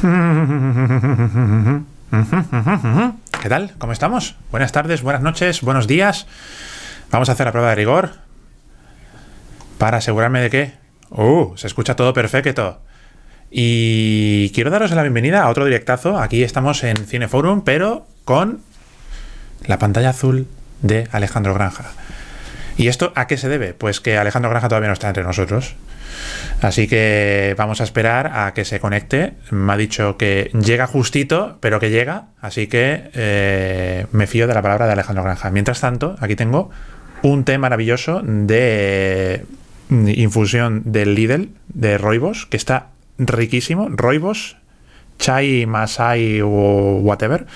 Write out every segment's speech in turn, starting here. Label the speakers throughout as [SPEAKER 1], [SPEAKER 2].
[SPEAKER 1] ¿Qué tal? ¿Cómo estamos? Buenas tardes, buenas noches, buenos días. Vamos a hacer la prueba de rigor para asegurarme de que... ¡Uh! Se escucha todo perfecto. Y quiero daros la bienvenida a otro directazo. Aquí estamos en Cineforum, pero con la pantalla azul de Alejandro Granja. ¿Y esto a qué se debe? Pues que Alejandro Granja todavía no está entre nosotros. Así que vamos a esperar a que se conecte. Me ha dicho que llega justito, pero que llega. Así que eh, me fío de la palabra de Alejandro Granja. Mientras tanto, aquí tengo un té maravilloso de infusión del Lidl, de Roibos, que está riquísimo. Roibos, chai, masai o whatever.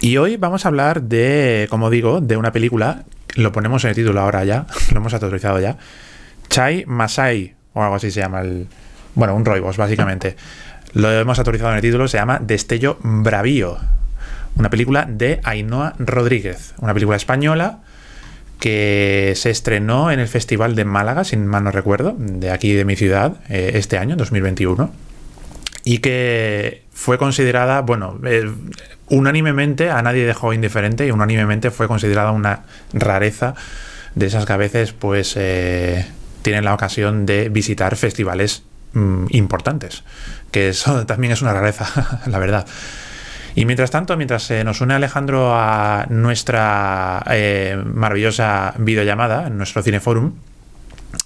[SPEAKER 1] Y hoy vamos a hablar de, como digo, de una película. Lo ponemos en el título ahora ya, lo hemos autorizado ya Chai Masai, o algo así se llama el. Bueno, un roibos, básicamente. Lo hemos autorizado en el título, se llama Destello Bravío. Una película de Ainhoa Rodríguez. Una película española que se estrenó en el Festival de Málaga, sin mal no recuerdo, de aquí de mi ciudad, eh, este año, 2021. Y que fue considerada, bueno, eh, unánimemente, a nadie dejó indiferente y unánimemente fue considerada una rareza de esas que a veces, pues. Eh, tienen la ocasión de visitar festivales mm, importantes, que eso también es una rareza, la verdad. Y mientras tanto, mientras se nos une Alejandro a nuestra eh, maravillosa videollamada, en nuestro Cineforum,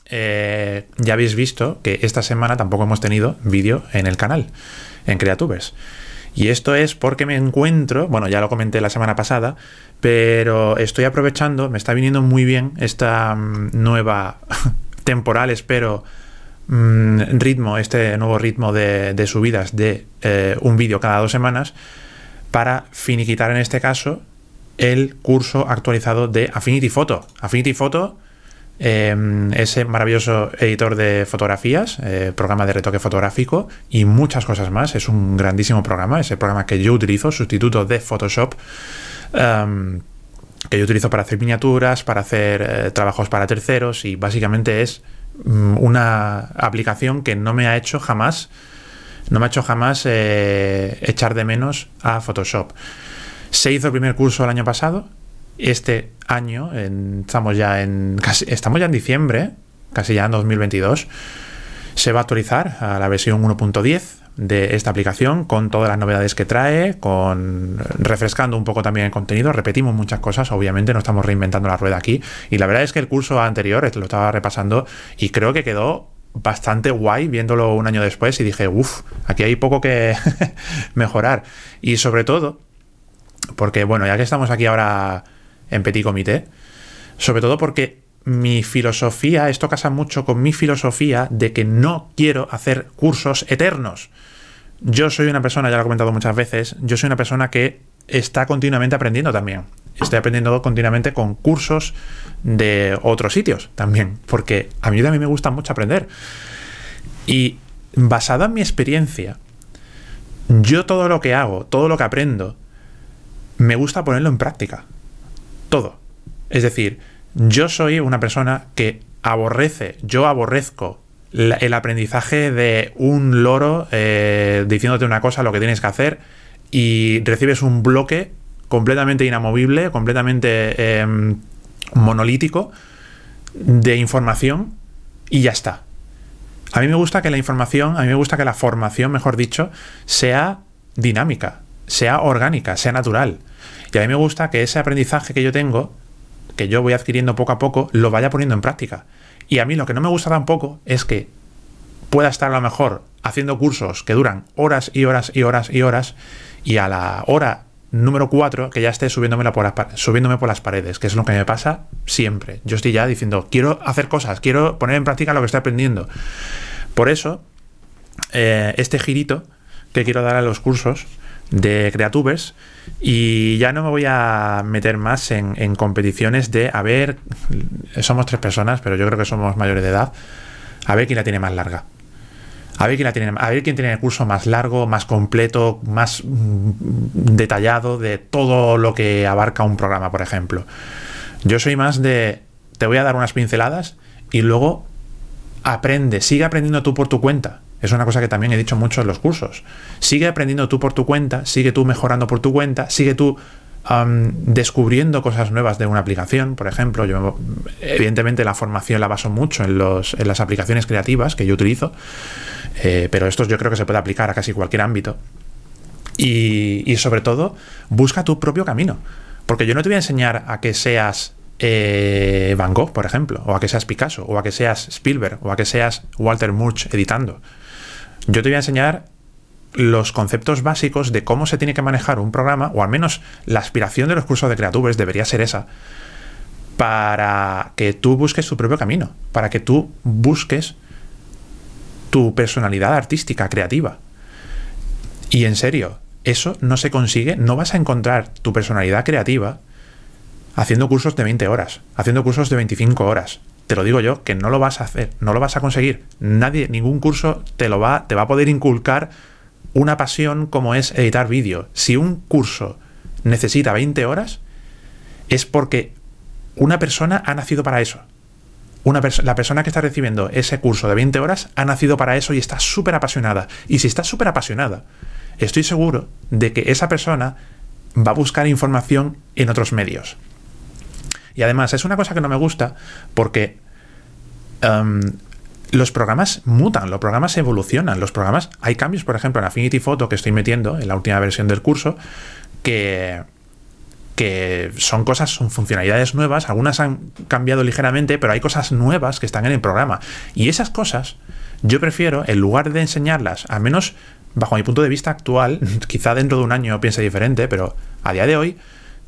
[SPEAKER 1] eh, ya habéis visto que esta semana tampoco hemos tenido vídeo en el canal, en Creatubers. Y esto es porque me encuentro, bueno, ya lo comenté la semana pasada, pero estoy aprovechando, me está viniendo muy bien esta mm, nueva temporal, espero, mm, ritmo, este nuevo ritmo de, subidas de eh, un vídeo cada dos semanas, para finiquitar en este caso el curso actualizado de Affinity Photo. Affinity Photo, em, ese maravilloso editor de fotografías, eh, programa de retoque fotográfico y muchas cosas más. Es un grandísimo programa, ese programa que yo utilizo, sustituto de Photoshop. Em, que yo utilizo para hacer miniaturas, para hacer eh, trabajos para terceros y básicamente es mm, una aplicación que no me ha hecho jamás, no me ha hecho jamás eh, echar de menos a Photoshop. Se hizo el primer curso el año pasado, este año, estamos ya en estamos ya en diciembre, casi ya en 2022, se va a actualizar a la versión 1.10 de esta aplicación con todas las novedades que trae, con refrescando un poco también el contenido, repetimos muchas cosas, obviamente no estamos reinventando la rueda aquí. Y la verdad es que el curso anterior lo estaba repasando y creo que quedó bastante guay viéndolo un año después y dije, uff, aquí hay poco que mejorar y sobre todo porque bueno, ya que estamos aquí ahora en petit comité, sobre todo porque mi filosofía, esto casa mucho con mi filosofía de que no quiero hacer cursos eternos. Yo soy una persona, ya lo he comentado muchas veces, yo soy una persona que está continuamente aprendiendo también. Estoy aprendiendo continuamente con cursos de otros sitios también, porque a mí también me gusta mucho aprender. Y basado en mi experiencia, yo todo lo que hago, todo lo que aprendo, me gusta ponerlo en práctica. Todo. Es decir, yo soy una persona que aborrece, yo aborrezco el aprendizaje de un loro eh, diciéndote una cosa, lo que tienes que hacer, y recibes un bloque completamente inamovible, completamente em, monolítico de información y ya está. A mí me gusta que la información, a mí me gusta que la formación, mejor dicho, sea dinámica, sea orgánica, sea natural. Y a mí me gusta que ese aprendizaje que yo tengo que yo voy adquiriendo poco a poco, lo vaya poniendo en práctica. Y a mí lo que no me gusta tampoco es que pueda estar a lo mejor haciendo cursos que duran horas y horas y horas y horas y a la hora número 4 que ya esté subiéndome por, subiéndome por las paredes, que es lo que me pasa siempre. Yo estoy ya diciendo, quiero hacer cosas, quiero poner en práctica lo que estoy aprendiendo. Por eso, eh, este girito que quiero dar a los cursos de Creatubers y ya no me voy a meter más en, competiciones de, a ver, somos tres personas, pero yo creo que somos mayores de edad, a ver quién la tiene más larga. A ver quién la tiene, a ver quién tiene el curso más largo, más completo, más mm, detallado de todo lo que abarca un programa, por ejemplo. Yo soy más de, te voy a dar unas pinceladas y luego aprende, sigue aprendiendo tú por tu cuenta. Es una cosa que también he dicho mucho en los cursos. Sigue aprendiendo tú por tu cuenta, sigue tú mejorando por tu cuenta, sigue tú descubriendo cosas nuevas de una aplicación. Por ejemplo, yo evidentemente la formación la baso mucho en, los, en las aplicaciones creativas que yo utilizo, eh, pero esto yo creo que se puede aplicar a casi cualquier ámbito. Y, sobre todo, busca tu propio camino. Porque yo no te voy a enseñar a que seas eh, Van Gogh, por ejemplo, o a que seas Picasso, o a que seas Spielberg, o a que seas Walter Murch editando. Yo te voy a enseñar los conceptos básicos de cómo se tiene que manejar un programa, o al menos la aspiración de los cursos de Creatubers debería ser esa, para que tú busques tu propio camino, para que tú busques tu personalidad artística, creativa. Y en serio, eso no se consigue, no vas a encontrar tu personalidad creativa haciendo cursos de 20 horas, haciendo cursos de 25 horas. Te lo digo yo, que no lo vas a hacer, no lo vas a conseguir. Nadie, ningún curso te lo va, te va a poder inculcar una pasión como es editar vídeo. Si un curso necesita 20 horas, es porque una persona ha nacido para eso. La persona que está recibiendo ese curso de 20 horas ha nacido para eso y está súper apasionada. Y si está súper apasionada, estoy seguro de que esa persona va a buscar información en otros medios. Y además es una cosa que no me gusta porque em, los programas mutan, los programas evolucionan, los programas, hay cambios, por ejemplo, en Affinity Photo que estoy metiendo en la última versión del curso, que, que son cosas, son funcionalidades nuevas, algunas han cambiado ligeramente, pero hay cosas nuevas que están en el programa. Y esas cosas, yo prefiero, en lugar de enseñarlas, al menos bajo mi punto de vista actual, quizá dentro de un año piense diferente, pero a día de hoy,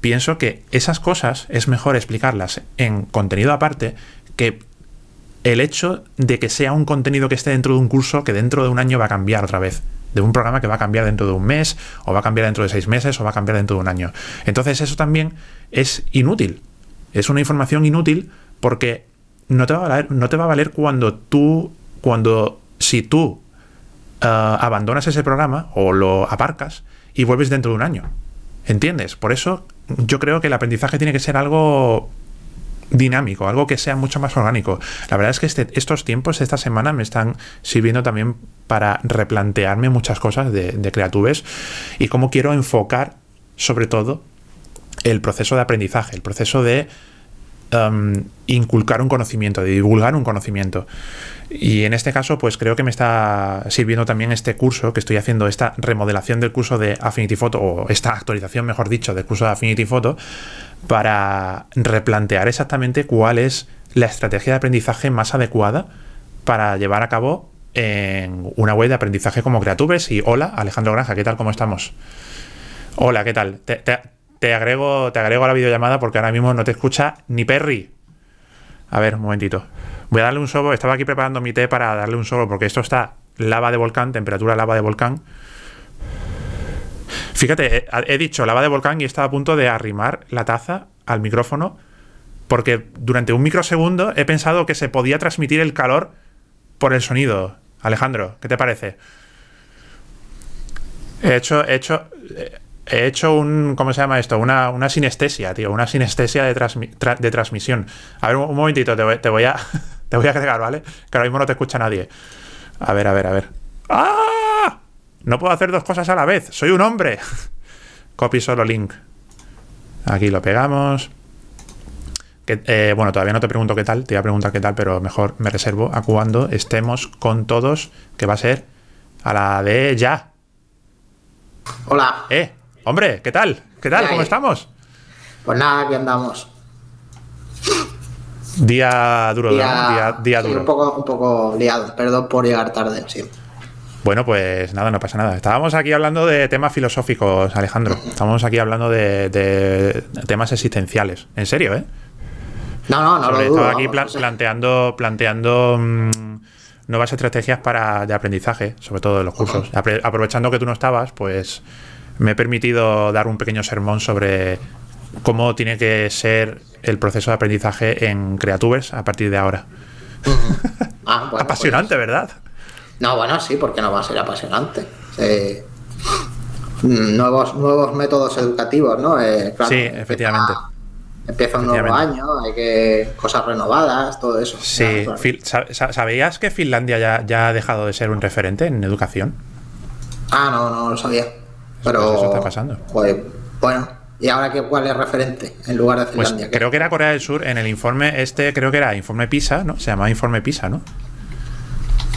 [SPEAKER 1] pienso que esas cosas es mejor explicarlas en contenido aparte que el hecho de que sea un contenido que esté dentro de un curso que dentro de un año va a cambiar otra vez. De un programa que va a cambiar dentro de un mes, o va a cambiar dentro de seis meses, o va a cambiar dentro de un año. Entonces eso también es inútil. Es una información inútil porque no te va a valer, no te va a valer cuando tú, cuando, si tú eh, abandonas ese programa o lo aparcas y vuelves dentro de un año. ¿Entiendes? Por eso yo creo que el aprendizaje tiene que ser algo dinámico, algo que sea mucho más orgánico. La verdad es que este, estos tiempos, esta semana, me están sirviendo también para replantearme muchas cosas de, de Creatubes y cómo quiero enfocar, sobre todo, el proceso de aprendizaje, el proceso de um, inculcar un conocimiento, de divulgar un conocimiento. Y en este caso, pues creo que me está sirviendo también este curso que estoy haciendo, esta remodelación del curso de Affinity Photo, o esta actualización, mejor dicho, del curso de Affinity Photo, para replantear exactamente cuál es la estrategia de aprendizaje más adecuada para llevar a cabo en una web de aprendizaje como Creatubes. Y hola, Alejandro Granja, ¿qué tal? ¿Cómo estamos? Hola, ¿qué tal? Te, agrego, te agrego a la videollamada porque ahora mismo no te escucha ni Perry. A ver, un momentito. Voy a darle un sorbo. Estaba aquí preparando mi té para darle un sorbo porque esto está lava de volcán, temperatura lava de volcán. Fíjate, he, dicho lava de volcán y estaba a punto de arrimar la taza al micrófono porque durante un microsegundo he pensado que se podía transmitir el calor por el sonido. Alejandro, ¿qué te parece? He hecho, he hecho, he hecho un, ¿cómo se llama esto? Una, una sinestesia, tío, una sinestesia de, de transmisión. A ver, un, momentito, te voy, te voy, a, te voy a agregar, ¿vale? Que ahora mismo no te escucha nadie. A ver, a ver, a ver. ¡Ah! No puedo hacer dos cosas a la vez. Soy un hombre. Copy solo link. Aquí lo pegamos. Eh, bueno, todavía no te pregunto qué tal. Te voy a preguntar qué tal, pero mejor me reservo a cuando estemos con todos, que va a ser a la de ya.
[SPEAKER 2] Hola.
[SPEAKER 1] Eh, hombre, ¿qué tal? ¿Qué tal? ¿Cómo estamos?
[SPEAKER 2] Pues nada, aquí andamos.
[SPEAKER 1] Día duro, día, día, duro.
[SPEAKER 2] Un poco, un poco liado, perdón por llegar tarde, sí.
[SPEAKER 1] Bueno, pues nada, no pasa nada. Estábamos aquí hablando de temas filosóficos, Alejandro. Estábamos aquí hablando de, temas existenciales. En serio, ¿eh?
[SPEAKER 2] No, no, no. lo
[SPEAKER 1] dudo, aquí planteando, planteando mm, nuevas estrategias para de aprendizaje, sobre todo de los cursos. aprovechando que tú no estabas, pues me he permitido dar un pequeño sermón sobre cómo tiene que ser el proceso de aprendizaje en Creatubers a partir de ahora. Ah, Apasionante, pues. ¿verdad?
[SPEAKER 2] No, bueno, sí, porque no va a ser apasionante. nuevos, nuevos métodos educativos, ¿no?
[SPEAKER 1] Eh, sí, efectivamente.
[SPEAKER 2] Empieza un nuevo año, hay que cosas renovadas, todo eso.
[SPEAKER 1] Sí,
[SPEAKER 2] Claro, claro.
[SPEAKER 1] ¿sabías que Finlandia ya, ya ha dejado de ser un referente en educación?
[SPEAKER 2] Ah, no, no lo sabía. Pero.
[SPEAKER 1] eso está pasando.
[SPEAKER 2] Pues, bueno, ¿y ahora qué, cuál es referente en lugar de
[SPEAKER 1] Pues
[SPEAKER 2] Finlandia?
[SPEAKER 1] Creo que era Corea del Sur en el informe este, creo que era informe PISA, ¿no? Se llamaba informe PISA, ¿no?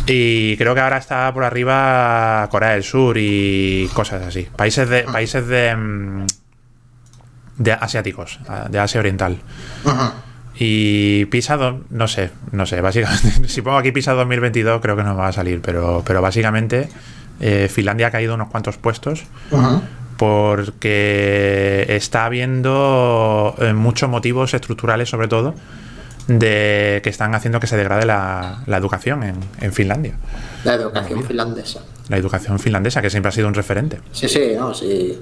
[SPEAKER 1] Y creo que ahora está por arriba Corea del Sur y cosas así. Países de países de mm, de asiáticos, de Asia Oriental. Y PISA, no sé, no sé, básicamente, si pongo aquí PISA 2022 creo que no me va a salir, pero, pero básicamente eh, Finlandia ha caído unos cuantos puestos porque está habiendo eh, muchos motivos estructurales, sobre todo, de que están haciendo que se degrade la, la educación en, en Finlandia.
[SPEAKER 2] La educación finlandesa.
[SPEAKER 1] La educación finlandesa, que siempre ha sido un referente.
[SPEAKER 2] Sí, sí, no, sí.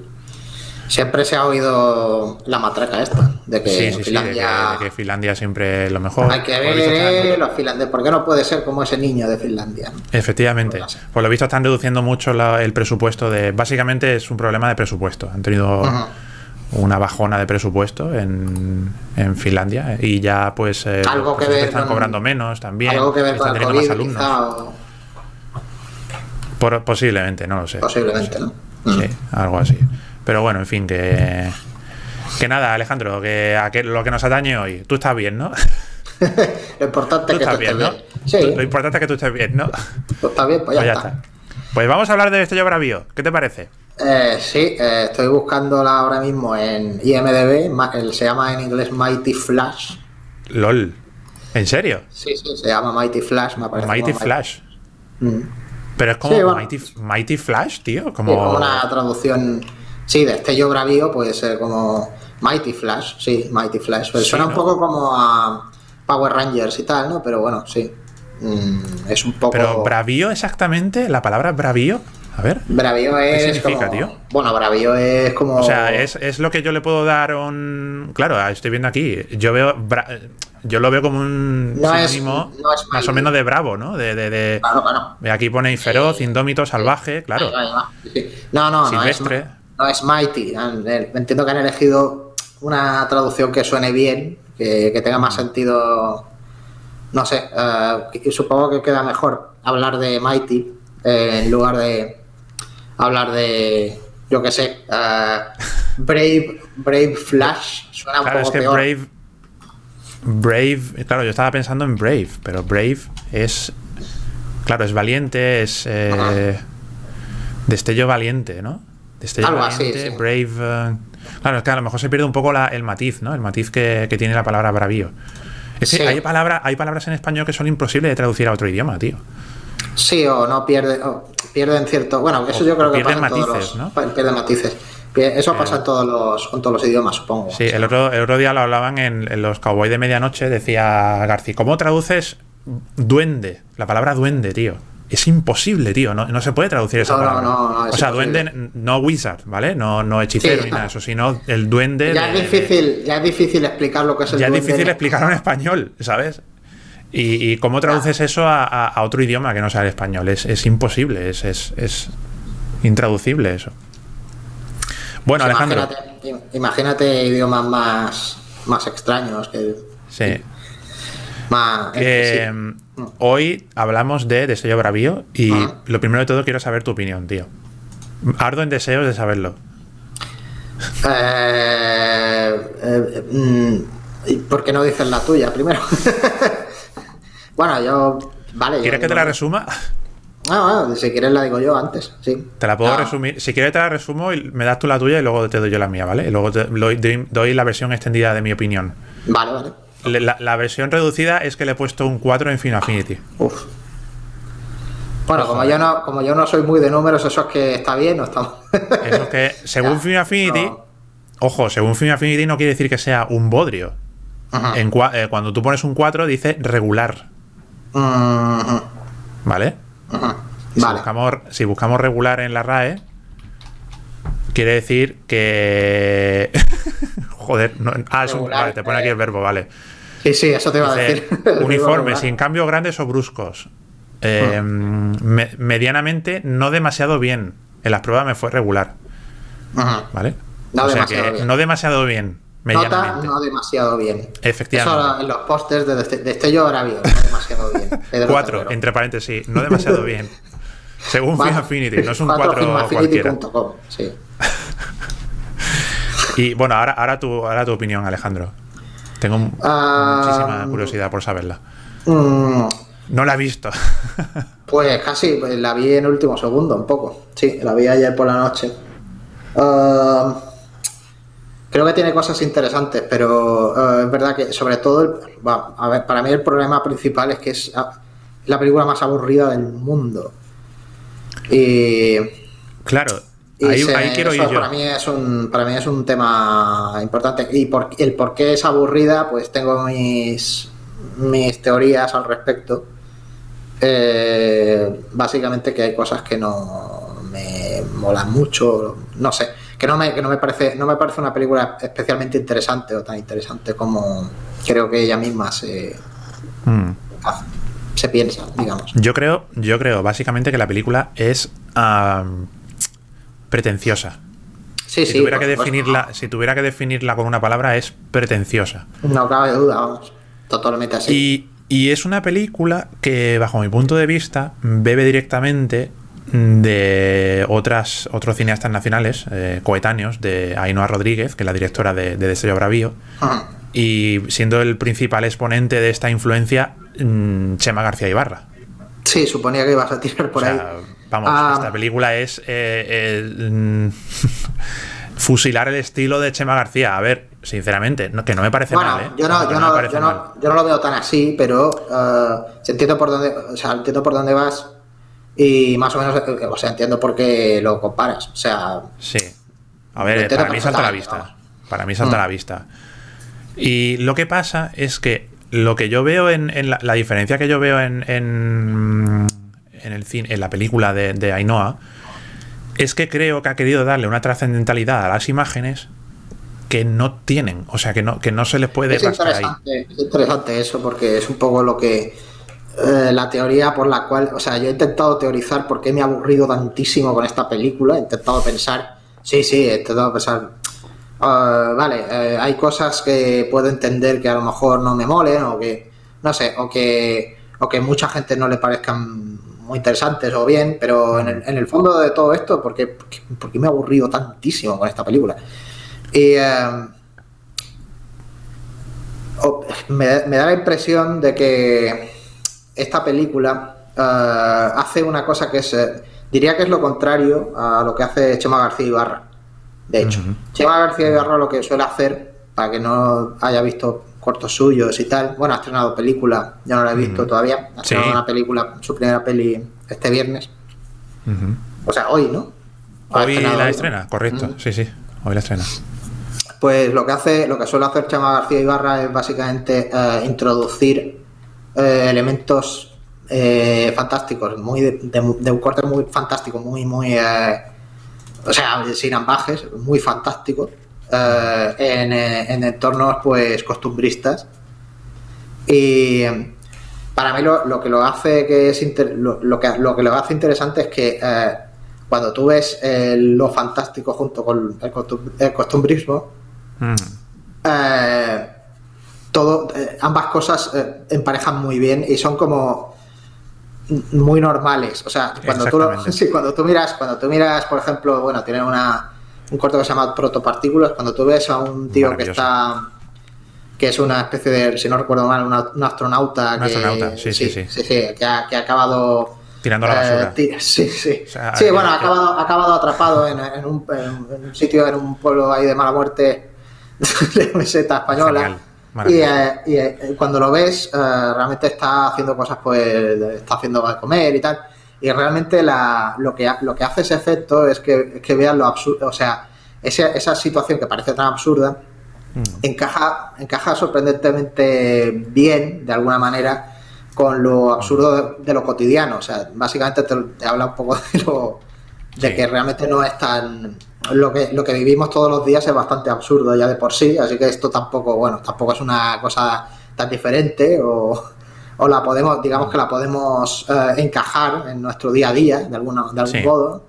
[SPEAKER 2] Siempre se ha oído la matraca esta, de que
[SPEAKER 1] Sí,
[SPEAKER 2] en
[SPEAKER 1] sí, sí, de que,
[SPEAKER 2] Finlandia
[SPEAKER 1] de que Finlandia siempre es lo mejor.
[SPEAKER 2] hay que ver los finlandeses. ¿Por qué no puede ser como ese niño de Finlandia? no?
[SPEAKER 1] Efectivamente. Por lo visto están reduciendo mucho la- el presupuesto de... Básicamente es un problema de presupuesto. Han tenido una bajona de presupuesto en, en Finlandia y ya pues eh,
[SPEAKER 2] Algo que ver
[SPEAKER 1] están
[SPEAKER 2] con-
[SPEAKER 1] cobrando menos también.
[SPEAKER 2] Algo que ver con
[SPEAKER 1] están teniendo más alumnos.
[SPEAKER 2] quizá, o
[SPEAKER 1] Por- posiblemente, no lo sé.
[SPEAKER 2] posiblemente, ¿no?
[SPEAKER 1] Sí, algo así. Pero bueno, en fin, que... Que nada, Alejandro, que, a que lo que nos atañe hoy. Tú estás bien, ¿no?
[SPEAKER 2] Lo importante es que tú
[SPEAKER 1] bien,
[SPEAKER 2] estés
[SPEAKER 1] ¿no?
[SPEAKER 2] bien. Sí,
[SPEAKER 1] Lo importante es que tú estés bien, ¿no?
[SPEAKER 2] pues está bien, pues ya,
[SPEAKER 1] Pues ya
[SPEAKER 2] está.
[SPEAKER 1] está. Pues vamos a hablar de Destello Bravío. ¿Qué te parece?
[SPEAKER 2] Eh, sí, eh, estoy buscándola ahora mismo en IMDB, se llama en inglés Mighty Flash.
[SPEAKER 1] LOL. ¿En serio?
[SPEAKER 2] Sí, sí, se llama Mighty Flash, me parece.
[SPEAKER 1] Mighty Flash.
[SPEAKER 2] Mm.
[SPEAKER 1] Pero es como
[SPEAKER 2] Sí, bueno.
[SPEAKER 1] Mighty, Mighty Flash, tío. Como
[SPEAKER 2] una traducción. Sí, de Estello Bravío puede ser como Mighty Flash, sí, Mighty Flash.
[SPEAKER 1] Sí,
[SPEAKER 2] suena
[SPEAKER 1] ¿no?
[SPEAKER 2] un poco como a Power Rangers y tal, ¿no? Pero bueno, sí. Mm, es un poco.
[SPEAKER 1] Pero bravío exactamente, la palabra bravío. A ver.
[SPEAKER 2] Bravío es.
[SPEAKER 1] significa,
[SPEAKER 2] como-
[SPEAKER 1] tío?
[SPEAKER 2] Bueno, Bravío es como.
[SPEAKER 1] O sea, es, es lo que yo le puedo dar un. Claro, ah, estoy viendo aquí. Yo veo. bra- Yo lo veo como un
[SPEAKER 2] No es- no es
[SPEAKER 1] más o menos de bravo, ¿no? De, de, de-
[SPEAKER 2] Claro, claro.
[SPEAKER 1] Aquí pone feroz, indómito, salvaje, claro.
[SPEAKER 2] Ahí va, ahí va. Sí, sí. No, no, no es,
[SPEAKER 1] Silvestre.
[SPEAKER 2] No es Mighty. Han- eh, Entiendo que han elegido una traducción que suene bien, que, que tenga más sentido. No sé, y supongo que queda mejor hablar de Mighty eh, en lugar de hablar de, yo qué sé, eh, Brave, Brave Flash. Suena un
[SPEAKER 1] Claro, es
[SPEAKER 2] poco
[SPEAKER 1] que
[SPEAKER 2] peor.
[SPEAKER 1] Brave. Brave. Claro, yo estaba pensando en Brave, pero Brave es. Claro, es valiente, es. eh, destello valiente, ¿no? Destello
[SPEAKER 2] Algo así, sí.
[SPEAKER 1] Brave. eh, claro, es que a lo mejor se pierde un poco la- el matiz, ¿no? El matiz que, que tiene la palabra bravío. Es que
[SPEAKER 2] Sí.
[SPEAKER 1] hay, palabra, hay palabras en español que son imposibles de traducir a otro idioma, tío.
[SPEAKER 2] Sí, o no pierde, o pierden cierto. Bueno, eso
[SPEAKER 1] O
[SPEAKER 2] yo creo que
[SPEAKER 1] pierden
[SPEAKER 2] pasa en todos
[SPEAKER 1] matices,
[SPEAKER 2] los-
[SPEAKER 1] ¿no?
[SPEAKER 2] Pierden matices. Eso pasa en todos los, con todos los idiomas, supongo.
[SPEAKER 1] Sí, el otro, el otro día lo hablaban en, en los Cowboys de Medianoche, decía García, ¿cómo traduces duende? La palabra duende, tío. Es imposible, tío. No, no se puede traducir esa
[SPEAKER 2] No, no,
[SPEAKER 1] palabra.
[SPEAKER 2] no, no, es
[SPEAKER 1] o sea,
[SPEAKER 2] imposible.
[SPEAKER 1] duende, no wizard, ¿vale? No, no hechicero
[SPEAKER 2] Sí.
[SPEAKER 1] ni nada de eso, sino el duende.
[SPEAKER 2] Ya
[SPEAKER 1] de-
[SPEAKER 2] es difícil, ya es difícil explicar lo que es el
[SPEAKER 1] ya es
[SPEAKER 2] duende.
[SPEAKER 1] difícil explicarlo en español, ¿sabes? Y, y cómo traduces eso a, a- a otro idioma que no sea el español. Es, es imposible, es, es, es intraducible eso. Bueno,
[SPEAKER 2] Pues
[SPEAKER 1] Alejandro.
[SPEAKER 2] Imagínate, im- imagínate idiomas más, más extraños, que
[SPEAKER 1] Sí.
[SPEAKER 2] más.
[SPEAKER 1] que
[SPEAKER 2] sí.
[SPEAKER 1] Mm, hoy hablamos de Destello Bravío y
[SPEAKER 2] Ajá.
[SPEAKER 1] lo primero de todo quiero saber tu opinión, tío. Ardo en deseos de saberlo.
[SPEAKER 2] Eh, eh, mm, ¿y ¿Por qué no dices la tuya primero? bueno, yo. Vale. yo
[SPEAKER 1] ¿Quieres que te la resuma?
[SPEAKER 2] Ah, bueno, si quieres la digo yo antes, sí.
[SPEAKER 1] Te la puedo
[SPEAKER 2] Ah,
[SPEAKER 1] resumir. Si quieres te la resumo y me das tú la tuya y luego te doy yo la mía, ¿vale? Y luego te doy la versión extendida de mi opinión.
[SPEAKER 2] Vale, vale.
[SPEAKER 1] La, la versión reducida es que le he puesto un 4 en Final Affinity.
[SPEAKER 2] Uf. Bueno, como yo no, como yo no soy muy de números, eso es que está bien o está mal.
[SPEAKER 1] Eso es que, según Final Affinity,
[SPEAKER 2] no.
[SPEAKER 1] ojo, según Final Affinity no quiere decir que sea un bodrio.
[SPEAKER 2] Ajá.
[SPEAKER 1] En cua- eh, cuando tú pones un 4 dice regular, ¿vale?
[SPEAKER 2] ajá.
[SPEAKER 1] Si,
[SPEAKER 2] Vale.
[SPEAKER 1] buscamos, si buscamos regular en la RAE, quiere decir que. Joder, no- ah, es un- vale, te pone aquí
[SPEAKER 2] eh,
[SPEAKER 1] el verbo, vale.
[SPEAKER 2] Sí, sí, eso te iba a decir.
[SPEAKER 1] uniforme, sin cambios grandes o bruscos. Eh, me- medianamente, no demasiado bien. En las pruebas me fue regular. ¿vale?
[SPEAKER 2] No
[SPEAKER 1] o sea
[SPEAKER 2] demasiado
[SPEAKER 1] que
[SPEAKER 2] bien.
[SPEAKER 1] no demasiado bien.
[SPEAKER 2] Nota no demasiado bien.
[SPEAKER 1] Efectivamente.
[SPEAKER 2] Eso en los pósters de, de Destello ahora bien, no demasiado bien.
[SPEAKER 1] Cuatro, entre paréntesis, no demasiado bien. Según Film Affinity, no es un 4 cualquiera. Sí. y bueno, ahora, ahora, tu, ahora tu opinión, Alejandro. Tengo ah, muchísima curiosidad por saberla. Mm. no la he visto.
[SPEAKER 2] pues casi, pues la vi en último segundo, un poco. Sí, la vi ayer por la noche. Ah, creo que tiene cosas interesantes, pero ah, es verdad que sobre todo, a ver, para mí el problema principal es que es la película más aburrida del mundo. Y.
[SPEAKER 1] Claro, ahí, quiero ir yo.
[SPEAKER 2] Para mí, es un, para mí es un tema importante. Y por, el por qué es aburrida, pues tengo mis, mis teorías al respecto. Eh, básicamente que hay cosas que no me molan mucho, no sé, que no me, que no me parece, no me parece una película especialmente interesante o tan interesante como creo que ella misma se mm. hace se piensa, digamos.
[SPEAKER 1] Yo creo, yo creo básicamente que la película es pretenciosa.
[SPEAKER 2] Sí,
[SPEAKER 1] si
[SPEAKER 2] sí,
[SPEAKER 1] tuviera que definirla, si tuviera que definirla con una palabra es pretenciosa.
[SPEAKER 2] No cabe duda, vamos. Totalmente
[SPEAKER 1] así. Y, es una película que, bajo mi punto de vista, bebe directamente de otras otros cineastas nacionales eh, coetáneos de Ainhoa Rodríguez, que es la directora de, de Destello Bravío, y siendo el principal exponente de esta influencia Mm, Chema García Ibarra.
[SPEAKER 2] Sí, suponía que ibas a tirar por ahí.
[SPEAKER 1] Vamos, ah. esta película es eh, mm, fusilar el estilo de Chema García. A ver, sinceramente, que no me parece mal. ¿eh?
[SPEAKER 2] Yo, no, yo, no, lo veo tan así, pero uh, entiendo por dónde, o sea, entiendo por dónde vas y más o menos, o sea, entiendo por qué lo comparas. O sea,
[SPEAKER 1] sí. A ver, para mí salta a la vista. Para mí salta a la vista. Y lo que pasa es que lo que yo veo en, la, diferencia que yo veo en, en, el cine, en la película de, de Ainhoa es que creo que ha querido darle una trascendentalidad a las imágenes que no tienen, o sea, que no, que no se les puede
[SPEAKER 2] es interesante, Es interesante eso, porque es un poco lo que eh, la teoría por la cual, o sea, yo he intentado teorizar por qué me he aburrido tantísimo con esta película, he intentado pensar, sí, sí, he intentado pensar, Ah, vale, eh, hay cosas que puedo entender que a lo mejor no me molen o que, no sé, o que, o que mucha gente no le parezcan muy interesantes o bien, pero en el, fondo de todo esto, porque, porque, me he aburrido tantísimo con esta película. Y eh, me, da la impresión de que esta película eh, hace una cosa que es, diría que es lo contrario a lo que hace Chema García Ibarra de hecho. Chema García Ibarra lo que suele hacer, para que no haya visto cortos suyos y tal, bueno, ha estrenado película, ya no la he visto todavía, ha estrenado una película, su primera peli este viernes. O sea, hoy, ¿no?
[SPEAKER 1] Hoy la estrena, correcto, sí, sí, hoy la estrena.
[SPEAKER 2] Pues lo que hace, lo que suele hacer Chema García Ibarra es básicamente eh, introducir eh, elementos eh, fantásticos, muy de, un corte muy fantástico, muy, muy o sea, sin ambajes, muy fantástico, eh, eh, en, entornos pues costumbristas. Y para mí lo, que lo hace que es lo, que, lo que lo hace interesante es que eh, cuando tú ves lo fantástico junto con el, costumbrismo, mm. todo, ambas cosas emparejan muy bien y son como muy normales. O sea, cuando tú, cuando tú miras, cuando tú miras, por ejemplo, bueno, tiene una, un corto que se llama Protopartículas, cuando tú ves a un tío que está que es una especie de, si no recuerdo mal, un astronauta,
[SPEAKER 1] que, sí, sí,
[SPEAKER 2] sí, que, ha, que ha acabado
[SPEAKER 1] tirando la basura.
[SPEAKER 2] Eh, sí, sí. sí, bueno, ha acabado, acabado atrapado en, en, un, en, un, sitio, en un pueblo ahí de mala muerte de meseta española. Y, eh, eh, cuando lo ves, eh, realmente está haciendo cosas, pues está haciendo de comer y tal. Y realmente la, lo, que, lo que hace ese efecto es que, que vean lo absurdo, o sea, esa, esa situación que parece tan absurda, mm. encaja, encaja sorprendentemente bien, de alguna manera, con lo absurdo de, lo cotidiano. O sea, básicamente te, habla un poco de lo de que realmente no es tan lo que, lo que vivimos todos los días es bastante absurdo ya de por sí, así que esto tampoco, bueno, tampoco es una cosa tan diferente o, o la podemos, digamos que la podemos eh, encajar en nuestro día a día de, alguna, de algún modo.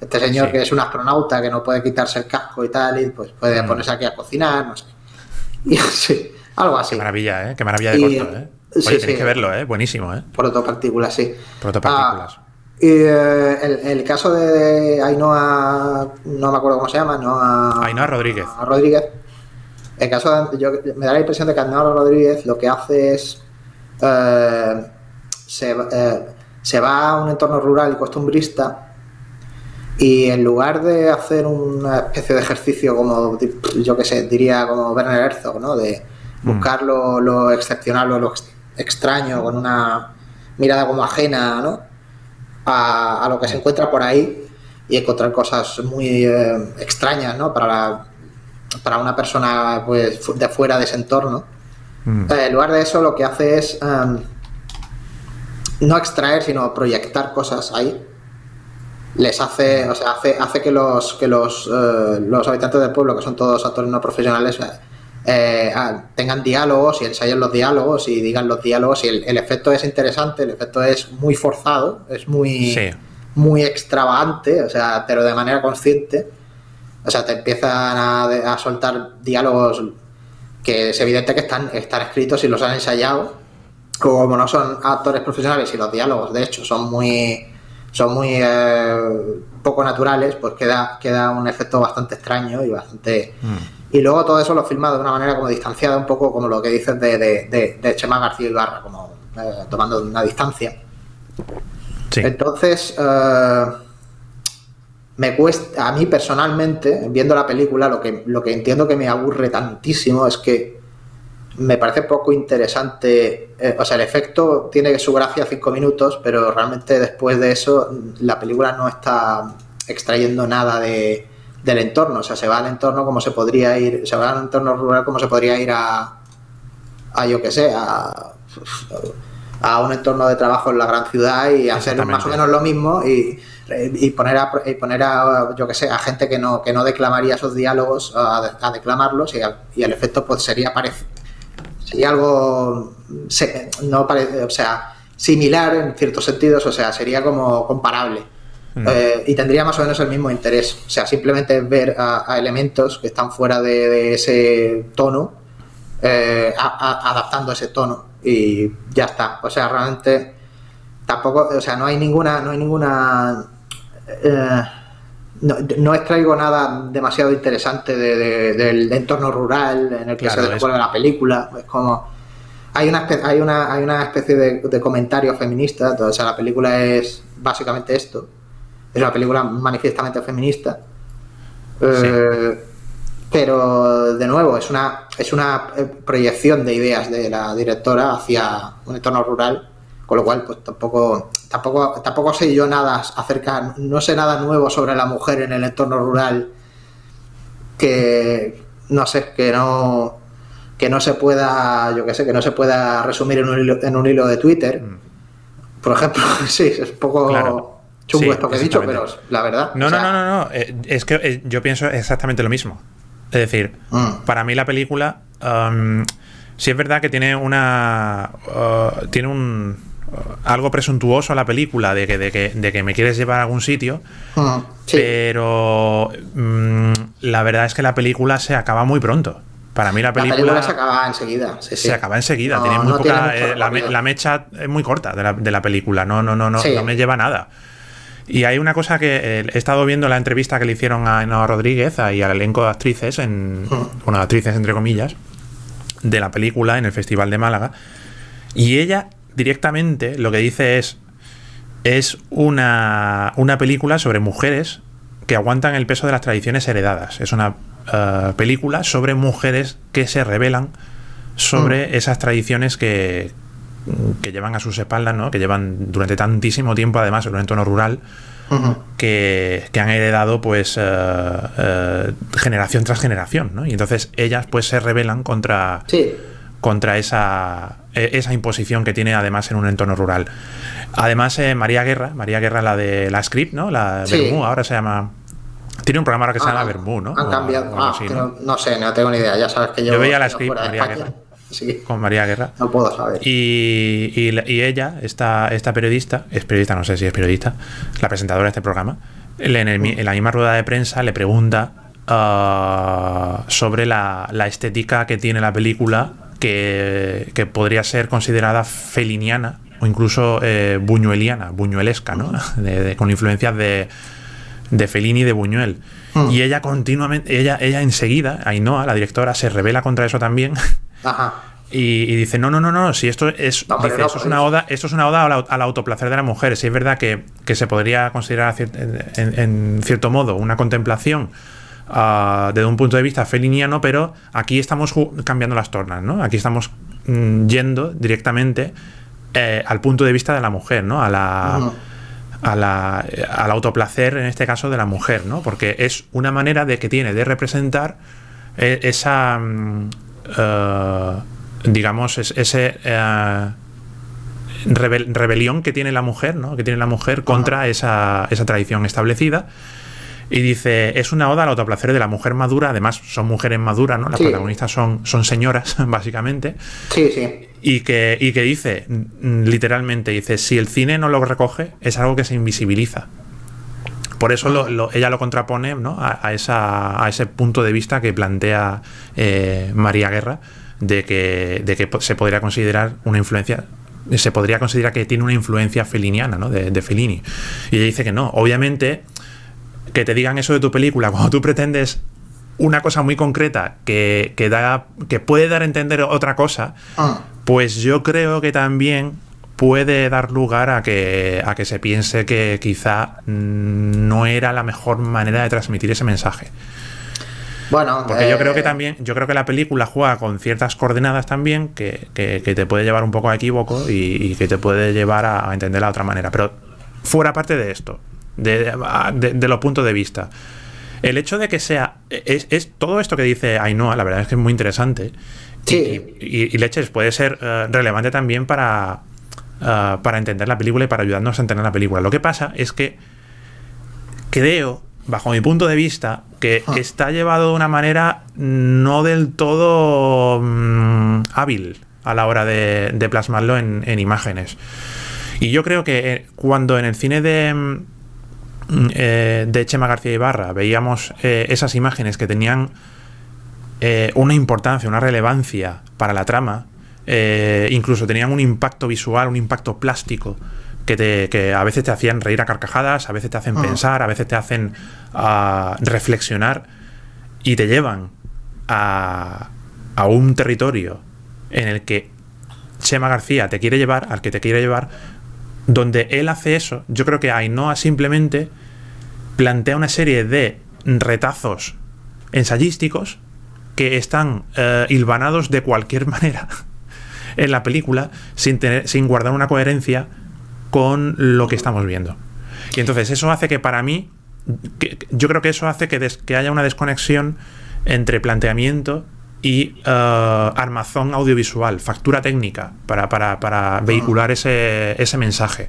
[SPEAKER 2] Este señor que es un astronauta que no puede quitarse el casco y tal, y pues puede mm. ponerse aquí a cocinar, no sé. Y, sí, algo así.
[SPEAKER 1] Qué maravilla, ¿eh? Qué maravilla de corto, ¿eh? Oye,
[SPEAKER 2] sí,
[SPEAKER 1] tenéis
[SPEAKER 2] sí.
[SPEAKER 1] que verlo, ¿eh? Buenísimo, ¿eh?
[SPEAKER 2] Protopartículas, sí.
[SPEAKER 1] Protopartículas.
[SPEAKER 2] Ah, y eh, el, el caso de Ainhoa, no me acuerdo cómo se llama, Ainhoa,
[SPEAKER 1] Ainhoa Rodríguez.
[SPEAKER 2] Rodríguez. El caso de, yo, me da la impresión de que Ainhoa Rodríguez lo que hace es eh, se, eh, se va a un entorno rural y costumbrista y en lugar de hacer una especie de ejercicio como, yo que sé, diría como Werner Herzog, ¿no? De buscar lo, lo excepcional o lo ex- extraño con una mirada como ajena, ¿no? A, a lo que se encuentra por ahí y encontrar cosas muy eh, extrañas, ¿no? Para, la- para una persona pues, de fuera de ese entorno.
[SPEAKER 1] Mm.
[SPEAKER 2] Eh, en lugar de eso, lo que hace es em, no extraer, sino proyectar cosas ahí. Les hace, o sea, hace, hace que los que los, eh, los habitantes del pueblo, que son todos actores no profesionales, eh, ah, tengan diálogos y ensayen los diálogos y digan los diálogos. Y el, el efecto es interesante, el efecto es muy forzado, es muy,
[SPEAKER 1] Sí.
[SPEAKER 2] muy extravagante, o sea, pero de manera consciente. O sea, te empiezan a, a soltar diálogos que es evidente que están, están escritos y los han ensayado. Como no son actores profesionales y los diálogos, de hecho, son muy son muy eh, poco naturales, pues queda, queda un efecto bastante extraño y bastante.
[SPEAKER 1] Mm.
[SPEAKER 2] Y luego todo eso lo filma de una manera como distanciada, un poco como lo que dices de, de, de, de Chema García Ibarra, como eh, tomando una distancia.
[SPEAKER 1] Sí.
[SPEAKER 2] Entonces, eh, me cuesta, a mí personalmente, viendo la película, lo que, lo que entiendo que me aburre tantísimo es que me parece poco interesante, eh, o sea, el efecto tiene su gracia cinco minutos, pero realmente después de eso la película no está extrayendo nada de, del entorno, o sea, se va al entorno como se podría ir, se va al entorno rural como se podría ir a, a yo que sé, a, a un entorno de trabajo en la gran ciudad y hacer más o menos lo mismo y, y poner a y poner a yo que sé a gente que no que no declamaría esos diálogos a, a declamarlos y, a- y el efecto pues sería parecido sería algo se- no parece o sea similar en ciertos sentidos o sea sería como comparable.
[SPEAKER 1] Mm.
[SPEAKER 2] Eh, y tendría más o menos el mismo interés. O sea simplemente ver a, a elementos que están fuera de, de ese tono eh, adaptando ese tono y ya está. O sea realmente tampoco o sea no hay ninguna no hay ninguna eh, no, no extraigo nada demasiado interesante de- de- del entorno rural en el que
[SPEAKER 1] Claro,
[SPEAKER 2] se
[SPEAKER 1] es-
[SPEAKER 2] desenvuelve la película. Es como hay una espe- hay una hay una especie de, de comentario feminista o sea la película es básicamente esto. Es una película manifiestamente feminista. Eh, pero de nuevo es una es una eh, proyección de ideas de la directora hacia un entorno rural con lo cual pues tampoco tampoco tampoco sé yo nada acerca no sé nada nuevo sobre la mujer en el entorno rural que no sé que no que no se pueda yo que sé que no se pueda resumir en un hilo, en un hilo de Twitter por ejemplo sí es un poco
[SPEAKER 1] Mm. Claro.
[SPEAKER 2] chungo
[SPEAKER 1] Sí,
[SPEAKER 2] esto que he dicho pero la verdad
[SPEAKER 1] No,
[SPEAKER 2] o sea,
[SPEAKER 1] no, no, no, no. eh, es que eh, yo pienso exactamente lo mismo. Es decir,
[SPEAKER 2] Mm.
[SPEAKER 1] para mí la película um, sí es verdad que tiene una uh, tiene un algo presuntuoso la película de que, de que, de que me quieres llevar a algún sitio,
[SPEAKER 2] sí.
[SPEAKER 1] pero mm, la verdad es que la película se acaba muy pronto. Para mí la
[SPEAKER 2] la
[SPEAKER 1] película,
[SPEAKER 2] película se acaba enseguida sí, sí.
[SPEAKER 1] se acaba enseguida.
[SPEAKER 2] No,
[SPEAKER 1] tiene muy
[SPEAKER 2] no
[SPEAKER 1] poca,
[SPEAKER 2] tiene
[SPEAKER 1] eh, la, me-
[SPEAKER 2] recorrido.
[SPEAKER 1] la mecha es muy corta de la, de la película. No, no, no, no, no me lleva a nada. Y hay una cosa que eh, he estado viendo la entrevista que le hicieron a Ainhoa Rodríguez y al elenco de actrices, en, bueno, actrices entre comillas, de la película en el Festival de Málaga. Y ella directamente lo que dice es, es una, una película sobre mujeres que aguantan el peso de las tradiciones heredadas. Es una eh, película sobre mujeres que se rebelan sobre esas tradiciones que, que llevan a sus espaldas, ¿no? que llevan durante tantísimo tiempo, además, en un entorno rural, que, que han heredado pues eh, eh, generación tras generación. ¿no? Y entonces ellas pues se rebelan contra,
[SPEAKER 2] sí
[SPEAKER 1] contra esa, e- esa imposición que tiene además en un entorno rural. Además, eh, María Guerra, María Guerra, la de la Script, ¿no? La
[SPEAKER 2] Sí.
[SPEAKER 1] Bermú, ahora se llama. Tiene un programa ahora que se
[SPEAKER 2] Ah,
[SPEAKER 1] llama Bermú, ¿no?
[SPEAKER 2] Han
[SPEAKER 1] O
[SPEAKER 2] cambiado.
[SPEAKER 1] algo
[SPEAKER 2] Ah,
[SPEAKER 1] así, ¿no?
[SPEAKER 2] sé, no tengo ni idea. Ya sabes que yo.
[SPEAKER 1] Yo veía la script, María
[SPEAKER 2] España.
[SPEAKER 1] Guerra.
[SPEAKER 2] Sí,
[SPEAKER 1] Con María Guerra.
[SPEAKER 2] no puedo saber.
[SPEAKER 1] Y, y la- y ella, esta, esta periodista, es periodista, no sé si es periodista, la presentadora de este programa, el en la misma rueda de prensa le pregunta ah, sobre la, la estética que tiene la película, que, que podría ser considerada feliniana o incluso eh, buñueliana, buñuelesca, ¿no? De- de- con influencias de, de Fellini y de Buñuel.
[SPEAKER 2] Mm.
[SPEAKER 1] Y ella continuamente, ella, ella enseguida, Ainhoa, la directora, se revela contra eso también.
[SPEAKER 2] Ajá.
[SPEAKER 1] Y, y dice, no, no, no, no, si esto es,
[SPEAKER 2] No, pero
[SPEAKER 1] dice,
[SPEAKER 2] no,
[SPEAKER 1] esto es
[SPEAKER 2] pero
[SPEAKER 1] una oda, esto es una oda al, au- al autoplacer de la mujer. Si es verdad que, que se podría considerar en cierto modo una contemplación ah, desde un punto de vista feliniano, pero aquí estamos cambiando las tornas, ¿no? Aquí estamos mm, yendo directamente eh, al punto de vista de la mujer, ¿no? A la, a la- al autoplacer, en este caso, de la mujer, ¿no? Porque es una manera de que tiene de representar eh, esa, mm, eh, digamos, es- ese rebel- rebelión que tiene la mujer, ¿no? Que tiene la mujer contra esa, esa tradición establecida. Y dice, es una oda al autoplacer de la mujer madura, además son mujeres maduras, ¿no? Las
[SPEAKER 2] Sí.
[SPEAKER 1] protagonistas son, son señoras, básicamente.
[SPEAKER 2] Sí, sí.
[SPEAKER 1] Y que, y que dice, mm, literalmente, dice, si el cine no lo recoge, es algo que se invisibiliza. Por eso lo- lo- ella lo contrapone ¿no? a, a esa, a ese punto de vista que plantea eh, María Guerra, de que, de que se podría considerar una influencia, se podría considerar que tiene una influencia feliniana, ¿no? de, de Fellini. Y ella dice que no. Obviamente, que te digan eso de tu película cuando tú pretendes una cosa muy concreta que, que, da, que puede dar a entender otra cosa,
[SPEAKER 2] Ah.
[SPEAKER 1] pues yo creo que también puede dar lugar a que, a que se piense que quizá mm, no era la mejor manera de transmitir ese mensaje.
[SPEAKER 2] Bueno,
[SPEAKER 1] Porque yo
[SPEAKER 2] eh,
[SPEAKER 1] creo que también, yo creo que la película juega con ciertas coordenadas también que, que- que te puede llevar un poco a equívoco y, y que te puede llevar a, a entenderla de otra manera. Pero fuera parte de esto, de, de- de los puntos de vista. El hecho de que sea. Es, es todo esto que dice Ainhoa, la verdad es que es muy interesante.
[SPEAKER 2] Sí.
[SPEAKER 1] Y, y- y leches puede ser eh, relevante también para, eh, para entender la película y para ayudarnos a entender la película. Lo que pasa es que creo, bajo mi punto de vista, que
[SPEAKER 2] Ah.
[SPEAKER 1] está llevado de una manera no del todo mm, hábil a la hora de, de plasmarlo en, en imágenes. Y yo creo que eh, cuando en el cine de, mm, eh, de Chema García Ibarra veíamos eh, esas imágenes que tenían eh, una importancia, una relevancia para la trama, incluso tenían un impacto visual, un impacto plástico, que, te- que a veces te hacían reír a carcajadas, a veces te hacen
[SPEAKER 2] Ah.
[SPEAKER 1] pensar, a veces te hacen ah, reflexionar y te llevan a, a un territorio en el que Chema García te quiere llevar, al que te quiere llevar, donde él hace eso, yo creo que Ainhoa simplemente plantea una serie de retazos ensayísticos que están eh, hilvanados de cualquier manera en la película sin, tener, sin guardar una coherencia con lo que estamos viendo. Y entonces eso hace que para mí, que- yo creo que eso hace que, des- que haya una desconexión entre planteamiento y eh, armazón audiovisual, factura técnica para, para- para vehicular ese, ese mensaje.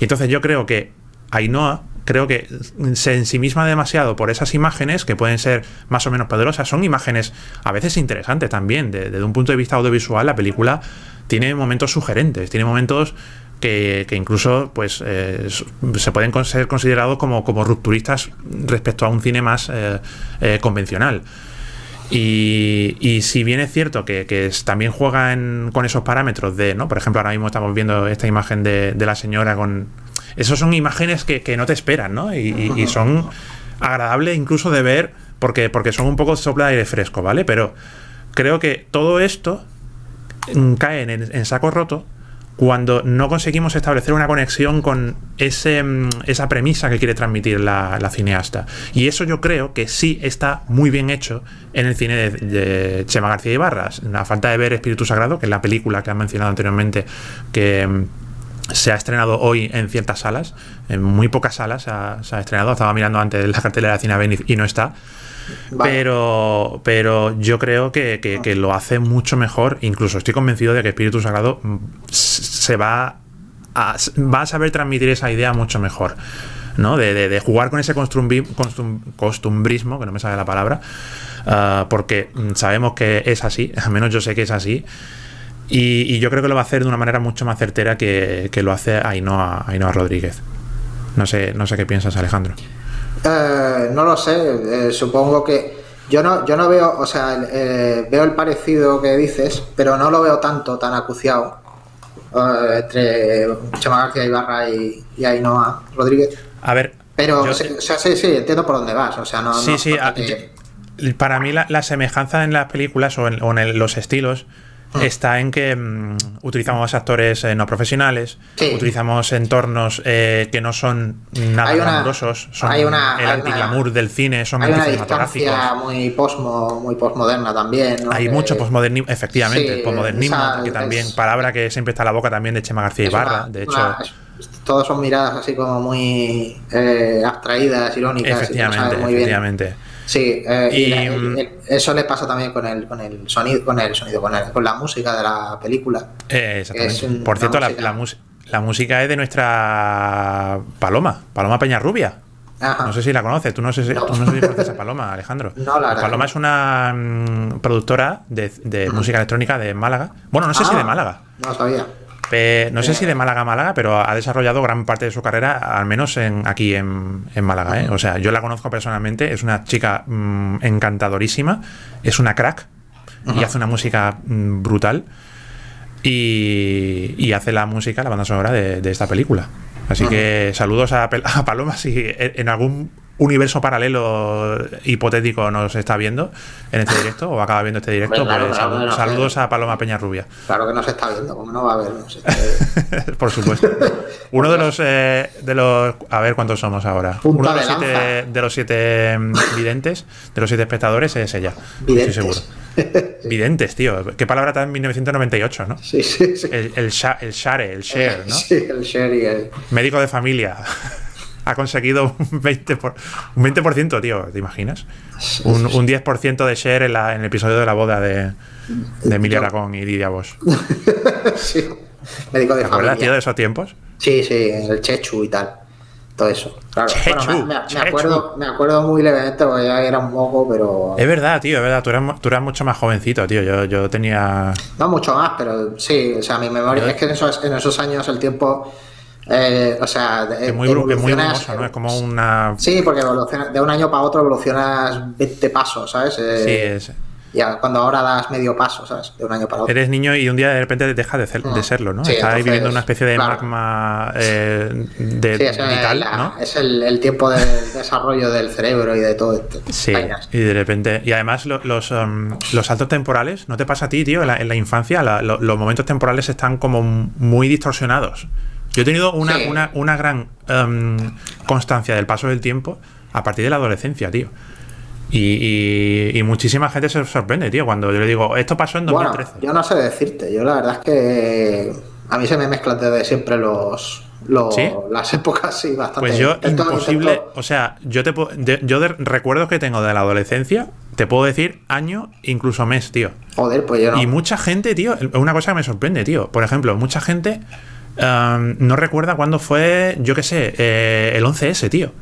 [SPEAKER 1] Y entonces yo creo que Ainhoa creo que se ensimisma demasiado por esas imágenes que pueden ser más o menos poderosas. Son imágenes a veces interesantes también. de- Desde un punto de vista audiovisual, la película tiene momentos sugerentes, tiene momentos que, que incluso pues eh, se pueden ser considerados como, como rupturistas respecto a un cine más eh, eh, convencional. Y, y si bien es cierto que, también juega en- con esos parámetros de, ¿no? Por ejemplo, ahora mismo estamos viendo esta imagen de la señora con... Esos son imágenes que, que no te esperan, ¿no? Y, son agradables incluso de ver porque, porque son un poco sopla de aire fresco, ¿vale? Pero creo que todo esto mm, cae en, en saco roto cuando no conseguimos establecer una conexión con ese, mm, esa premisa que quiere transmitir la, la cineasta. Y eso yo creo que sí está muy bien hecho en el cine de, Chema García Ibarras. A falta de ver Espíritu Sagrado, que es la película que han mencionado anteriormente, que mm, se ha estrenado hoy en ciertas salas, en muy pocas salas se ha, se ha estrenado. Estaba mirando antes la cartelera de Cine y no está.
[SPEAKER 2] Vale.
[SPEAKER 1] Pero, pero yo creo que, que- que lo hace mucho mejor. Incluso estoy convencido de que Espíritu Sagrado mm, se va a, va a saber transmitir esa idea mucho mejor. ¿no? De, de- de jugar con ese costum- costumbrismo, que no me sale la palabra, ah, porque mm, sabemos que es así, al menos yo sé que es así. Y, y yo creo que lo va a hacer de una manera mucho más certera que, que lo hace Ainhoa, Ainhoa Rodríguez. No sé, no sé qué piensas, Alejandro.
[SPEAKER 2] Eh, no lo sé, eh, supongo que yo no, yo no veo, o sea, eh, veo el parecido que dices, pero no lo veo tanto, tan acuciado eh, entre Chema García Ibarra y, y Ainhoa Rodríguez.
[SPEAKER 1] A ver.
[SPEAKER 2] Pero, o sea, sí, sí, entiendo por dónde vas, o sea, no...
[SPEAKER 1] Sí,
[SPEAKER 2] no-
[SPEAKER 1] sí, a- yo- para mí la, la semejanza en las películas o en, o en el- los estilos. Está en que mm, utilizamos actores eh, no profesionales,
[SPEAKER 2] Sí.
[SPEAKER 1] utilizamos entornos eh, que no son nada
[SPEAKER 2] Hay
[SPEAKER 1] glamurosos, son
[SPEAKER 2] hay una-
[SPEAKER 1] el antiglamour del cine, son
[SPEAKER 2] Hay una distancia muy posmo, muy posmoderna también, ¿no?
[SPEAKER 1] Hay mucho posmodernismo, efectivamente,
[SPEAKER 2] sí,
[SPEAKER 1] el posmodernismo,
[SPEAKER 2] esa-
[SPEAKER 1] que también,
[SPEAKER 2] es-
[SPEAKER 1] palabra que siempre está en la boca también de Chema García Ibarra,
[SPEAKER 2] una-
[SPEAKER 1] de hecho.
[SPEAKER 2] una- es- todos son miradas así como muy eh, abstraídas, irónicas. y que no
[SPEAKER 1] Efectivamente,
[SPEAKER 2] bien. Sí, eh, y,
[SPEAKER 1] Y,
[SPEAKER 2] la- el-
[SPEAKER 1] mm,
[SPEAKER 2] el- eso le pasa también con el, con el sonido, con el sonido, con, el- con la música de la película.
[SPEAKER 1] Eh, exactamente.
[SPEAKER 2] Un-
[SPEAKER 1] Por cierto, la,
[SPEAKER 2] música-
[SPEAKER 1] la mus- la música es de nuestra Paloma, Paloma Peñarrubia.
[SPEAKER 2] Ajá.
[SPEAKER 1] No sé si la conoces, tú no sé si,
[SPEAKER 2] No.
[SPEAKER 1] tú no sé si conoces a Paloma, Alejandro.
[SPEAKER 2] No, la verdad
[SPEAKER 1] Paloma es una mm, productora de, de música electrónica de Málaga. Bueno, no sé si
[SPEAKER 2] Ah,
[SPEAKER 1] de Málaga.
[SPEAKER 2] No lo sabía.
[SPEAKER 1] Pe- no sé si de Málaga a Málaga, pero ha desarrollado gran parte de su carrera, al menos en, aquí en, en Málaga. ¿eh? O sea, yo la conozco personalmente, es una chica mm, encantadorísima, es una crack y hace una música mm, brutal y, y hace la música, la banda sonora de, de esta película. Así que saludos a, a Paloma si en en algún universo paralelo hipotético nos está viendo en este directo o acaba viendo este directo.
[SPEAKER 2] Hombre, claro,
[SPEAKER 1] pues
[SPEAKER 2] claro,
[SPEAKER 1] salu-
[SPEAKER 2] claro,
[SPEAKER 1] saludos a Paloma Peñarrubia.
[SPEAKER 2] Claro que no se está viendo, como no va a ver. No sé, eh,
[SPEAKER 1] Por supuesto. Uno de los eh, de los a ver cuántos somos ahora.
[SPEAKER 2] Punta
[SPEAKER 1] Uno de los
[SPEAKER 2] de
[SPEAKER 1] siete de los siete mm, videntes, de los siete espectadores es ella.
[SPEAKER 2] videntes.
[SPEAKER 1] Estoy seguro. Videntes, tío. Qué palabra tan 1998, ¿no?
[SPEAKER 2] Sí, sí, sí.
[SPEAKER 1] El, el, el share, el share, ¿no?
[SPEAKER 2] Sí, el share y el.
[SPEAKER 1] Médico de familia. Ha conseguido un 20%, por, un 20%, tío, ¿te imaginas? Un, un 10% de share en, la- en el episodio de la boda de, de Emilia
[SPEAKER 2] Yo-
[SPEAKER 1] Aragón y Lidia Bosch.
[SPEAKER 2] sí. Médico de
[SPEAKER 1] ¿Te acuerdas, tío, de esos tiempos?
[SPEAKER 2] Sí, sí, el Chechu y tal. Todo eso. Claro.
[SPEAKER 1] Chechu,
[SPEAKER 2] bueno, me, me- me
[SPEAKER 1] Chechu.
[SPEAKER 2] acuerdo, me acuerdo muy levemente porque ya era un poco, pero.
[SPEAKER 1] Es verdad, tío, es verdad. Tú eras, tú eras mucho más jovencito, tío. Yo, yo tenía.
[SPEAKER 2] No mucho más, pero sí, o sea, mi memoria. Es que en esos, en esos años el tiempo. Eh, o sea,
[SPEAKER 1] Es muy, es muy ¿no? Es como una.
[SPEAKER 2] Sí, porque evoluciona- de un año para otro evolucionas 20 pasos, ¿sabes? Eh,
[SPEAKER 1] Sí, es-
[SPEAKER 2] Ya cuando ahora das medio paso, ¿sabes? De un año para otro.
[SPEAKER 1] Eres niño y un día de repente deja de, ser- de serlo, ¿no?
[SPEAKER 2] Sí,
[SPEAKER 1] Estás ahí viviendo una especie de
[SPEAKER 2] claro.
[SPEAKER 1] magma eh, de,
[SPEAKER 2] Sí, es,
[SPEAKER 1] vital,
[SPEAKER 2] la-
[SPEAKER 1] ¿no?
[SPEAKER 2] es el, el tiempo de desarrollo del cerebro y de todo esto.
[SPEAKER 1] Sí,
[SPEAKER 2] vainas.
[SPEAKER 1] y de repente. Y además, lo- los, um, los saltos temporales, ¿no te pasa a ti, tío? En la, en la infancia, la- lo- los momentos temporales están como muy distorsionados. Yo he tenido una,
[SPEAKER 2] Sí.
[SPEAKER 1] una, una gran um, constancia del paso del tiempo a partir de la adolescencia, tío. Y, y- y muchísima gente se sorprende, tío, cuando yo le digo, esto pasó en
[SPEAKER 2] Bueno,
[SPEAKER 1] 2013.
[SPEAKER 2] yo no sé decirte. Yo la verdad es que a mí se me mezclan desde siempre los, los
[SPEAKER 1] ¿Sí?
[SPEAKER 2] las épocas, sí, bastante.
[SPEAKER 1] Pues yo,
[SPEAKER 2] Intento-
[SPEAKER 1] imposible.
[SPEAKER 2] intento-
[SPEAKER 1] O sea, yo te de- yo de recuerdos que tengo de la adolescencia, te puedo decir año, incluso mes, tío.
[SPEAKER 2] Joder, pues yo no.
[SPEAKER 1] Y mucha gente, tío, es una cosa que me sorprende, tío. Por ejemplo, mucha gente um, no recuerda cuándo fue, yo qué sé, eh, el 11S, tío.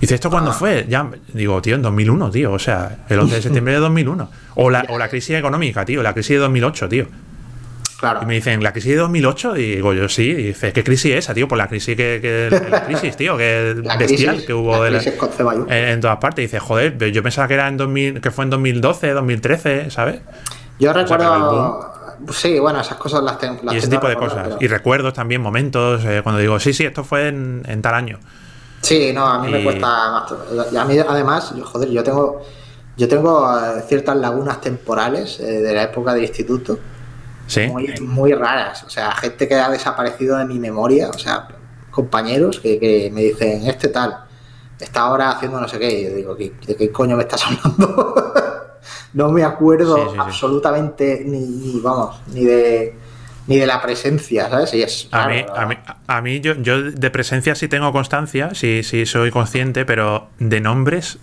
[SPEAKER 1] Dice, ¿esto cuándo
[SPEAKER 2] Ah.
[SPEAKER 1] fue? Ya, digo, tío, en 2001, tío. O sea, el 11 de septiembre de 2001. O la, o la crisis económica, tío. La crisis de 2008, tío.
[SPEAKER 2] claro.
[SPEAKER 1] Y me dicen, ¿la crisis de 2008? Y digo, yo sí. Y dice, ¿qué crisis es esa, tío? Pues la crisis que, que- la crisis, tío, que
[SPEAKER 2] La
[SPEAKER 1] bestial
[SPEAKER 2] crisis-
[SPEAKER 1] que hubo
[SPEAKER 2] la
[SPEAKER 1] de la- en, en todas partes. Y dice, joder, yo pensaba que era en 2000, que fue en 2012, 2013, ¿sabes?
[SPEAKER 2] Yo
[SPEAKER 1] sea,
[SPEAKER 2] recuerdo. Sí, bueno, esas cosas las tengo. las
[SPEAKER 1] y ese tipo de
[SPEAKER 2] recordar,
[SPEAKER 1] cosas.
[SPEAKER 2] pero-
[SPEAKER 1] Y recuerdos también, momentos, eh, cuando digo, sí, sí, esto fue en, en tal año.
[SPEAKER 2] Sí, no, a mí me cuesta más. A mí, además, yo, joder, yo tengo. Yo tengo eh, ciertas lagunas temporales eh, de la época del instituto
[SPEAKER 1] Sí.
[SPEAKER 2] muy, muy raras. O sea, gente que ha desaparecido de mi memoria. O sea, compañeros que, que me dicen, este tal, está ahora haciendo no sé qué. Y yo digo, ¿qué- ¿de qué coño me estás hablando? No me acuerdo
[SPEAKER 1] Sí, sí, sí.
[SPEAKER 2] absolutamente ni, ni, vamos, ni de ni de la presencia, ¿sabes? Y es
[SPEAKER 1] A mí, a mí, a mí yo, yo de presencia sí tengo constancia, sí, sí soy consciente, pero de nombres,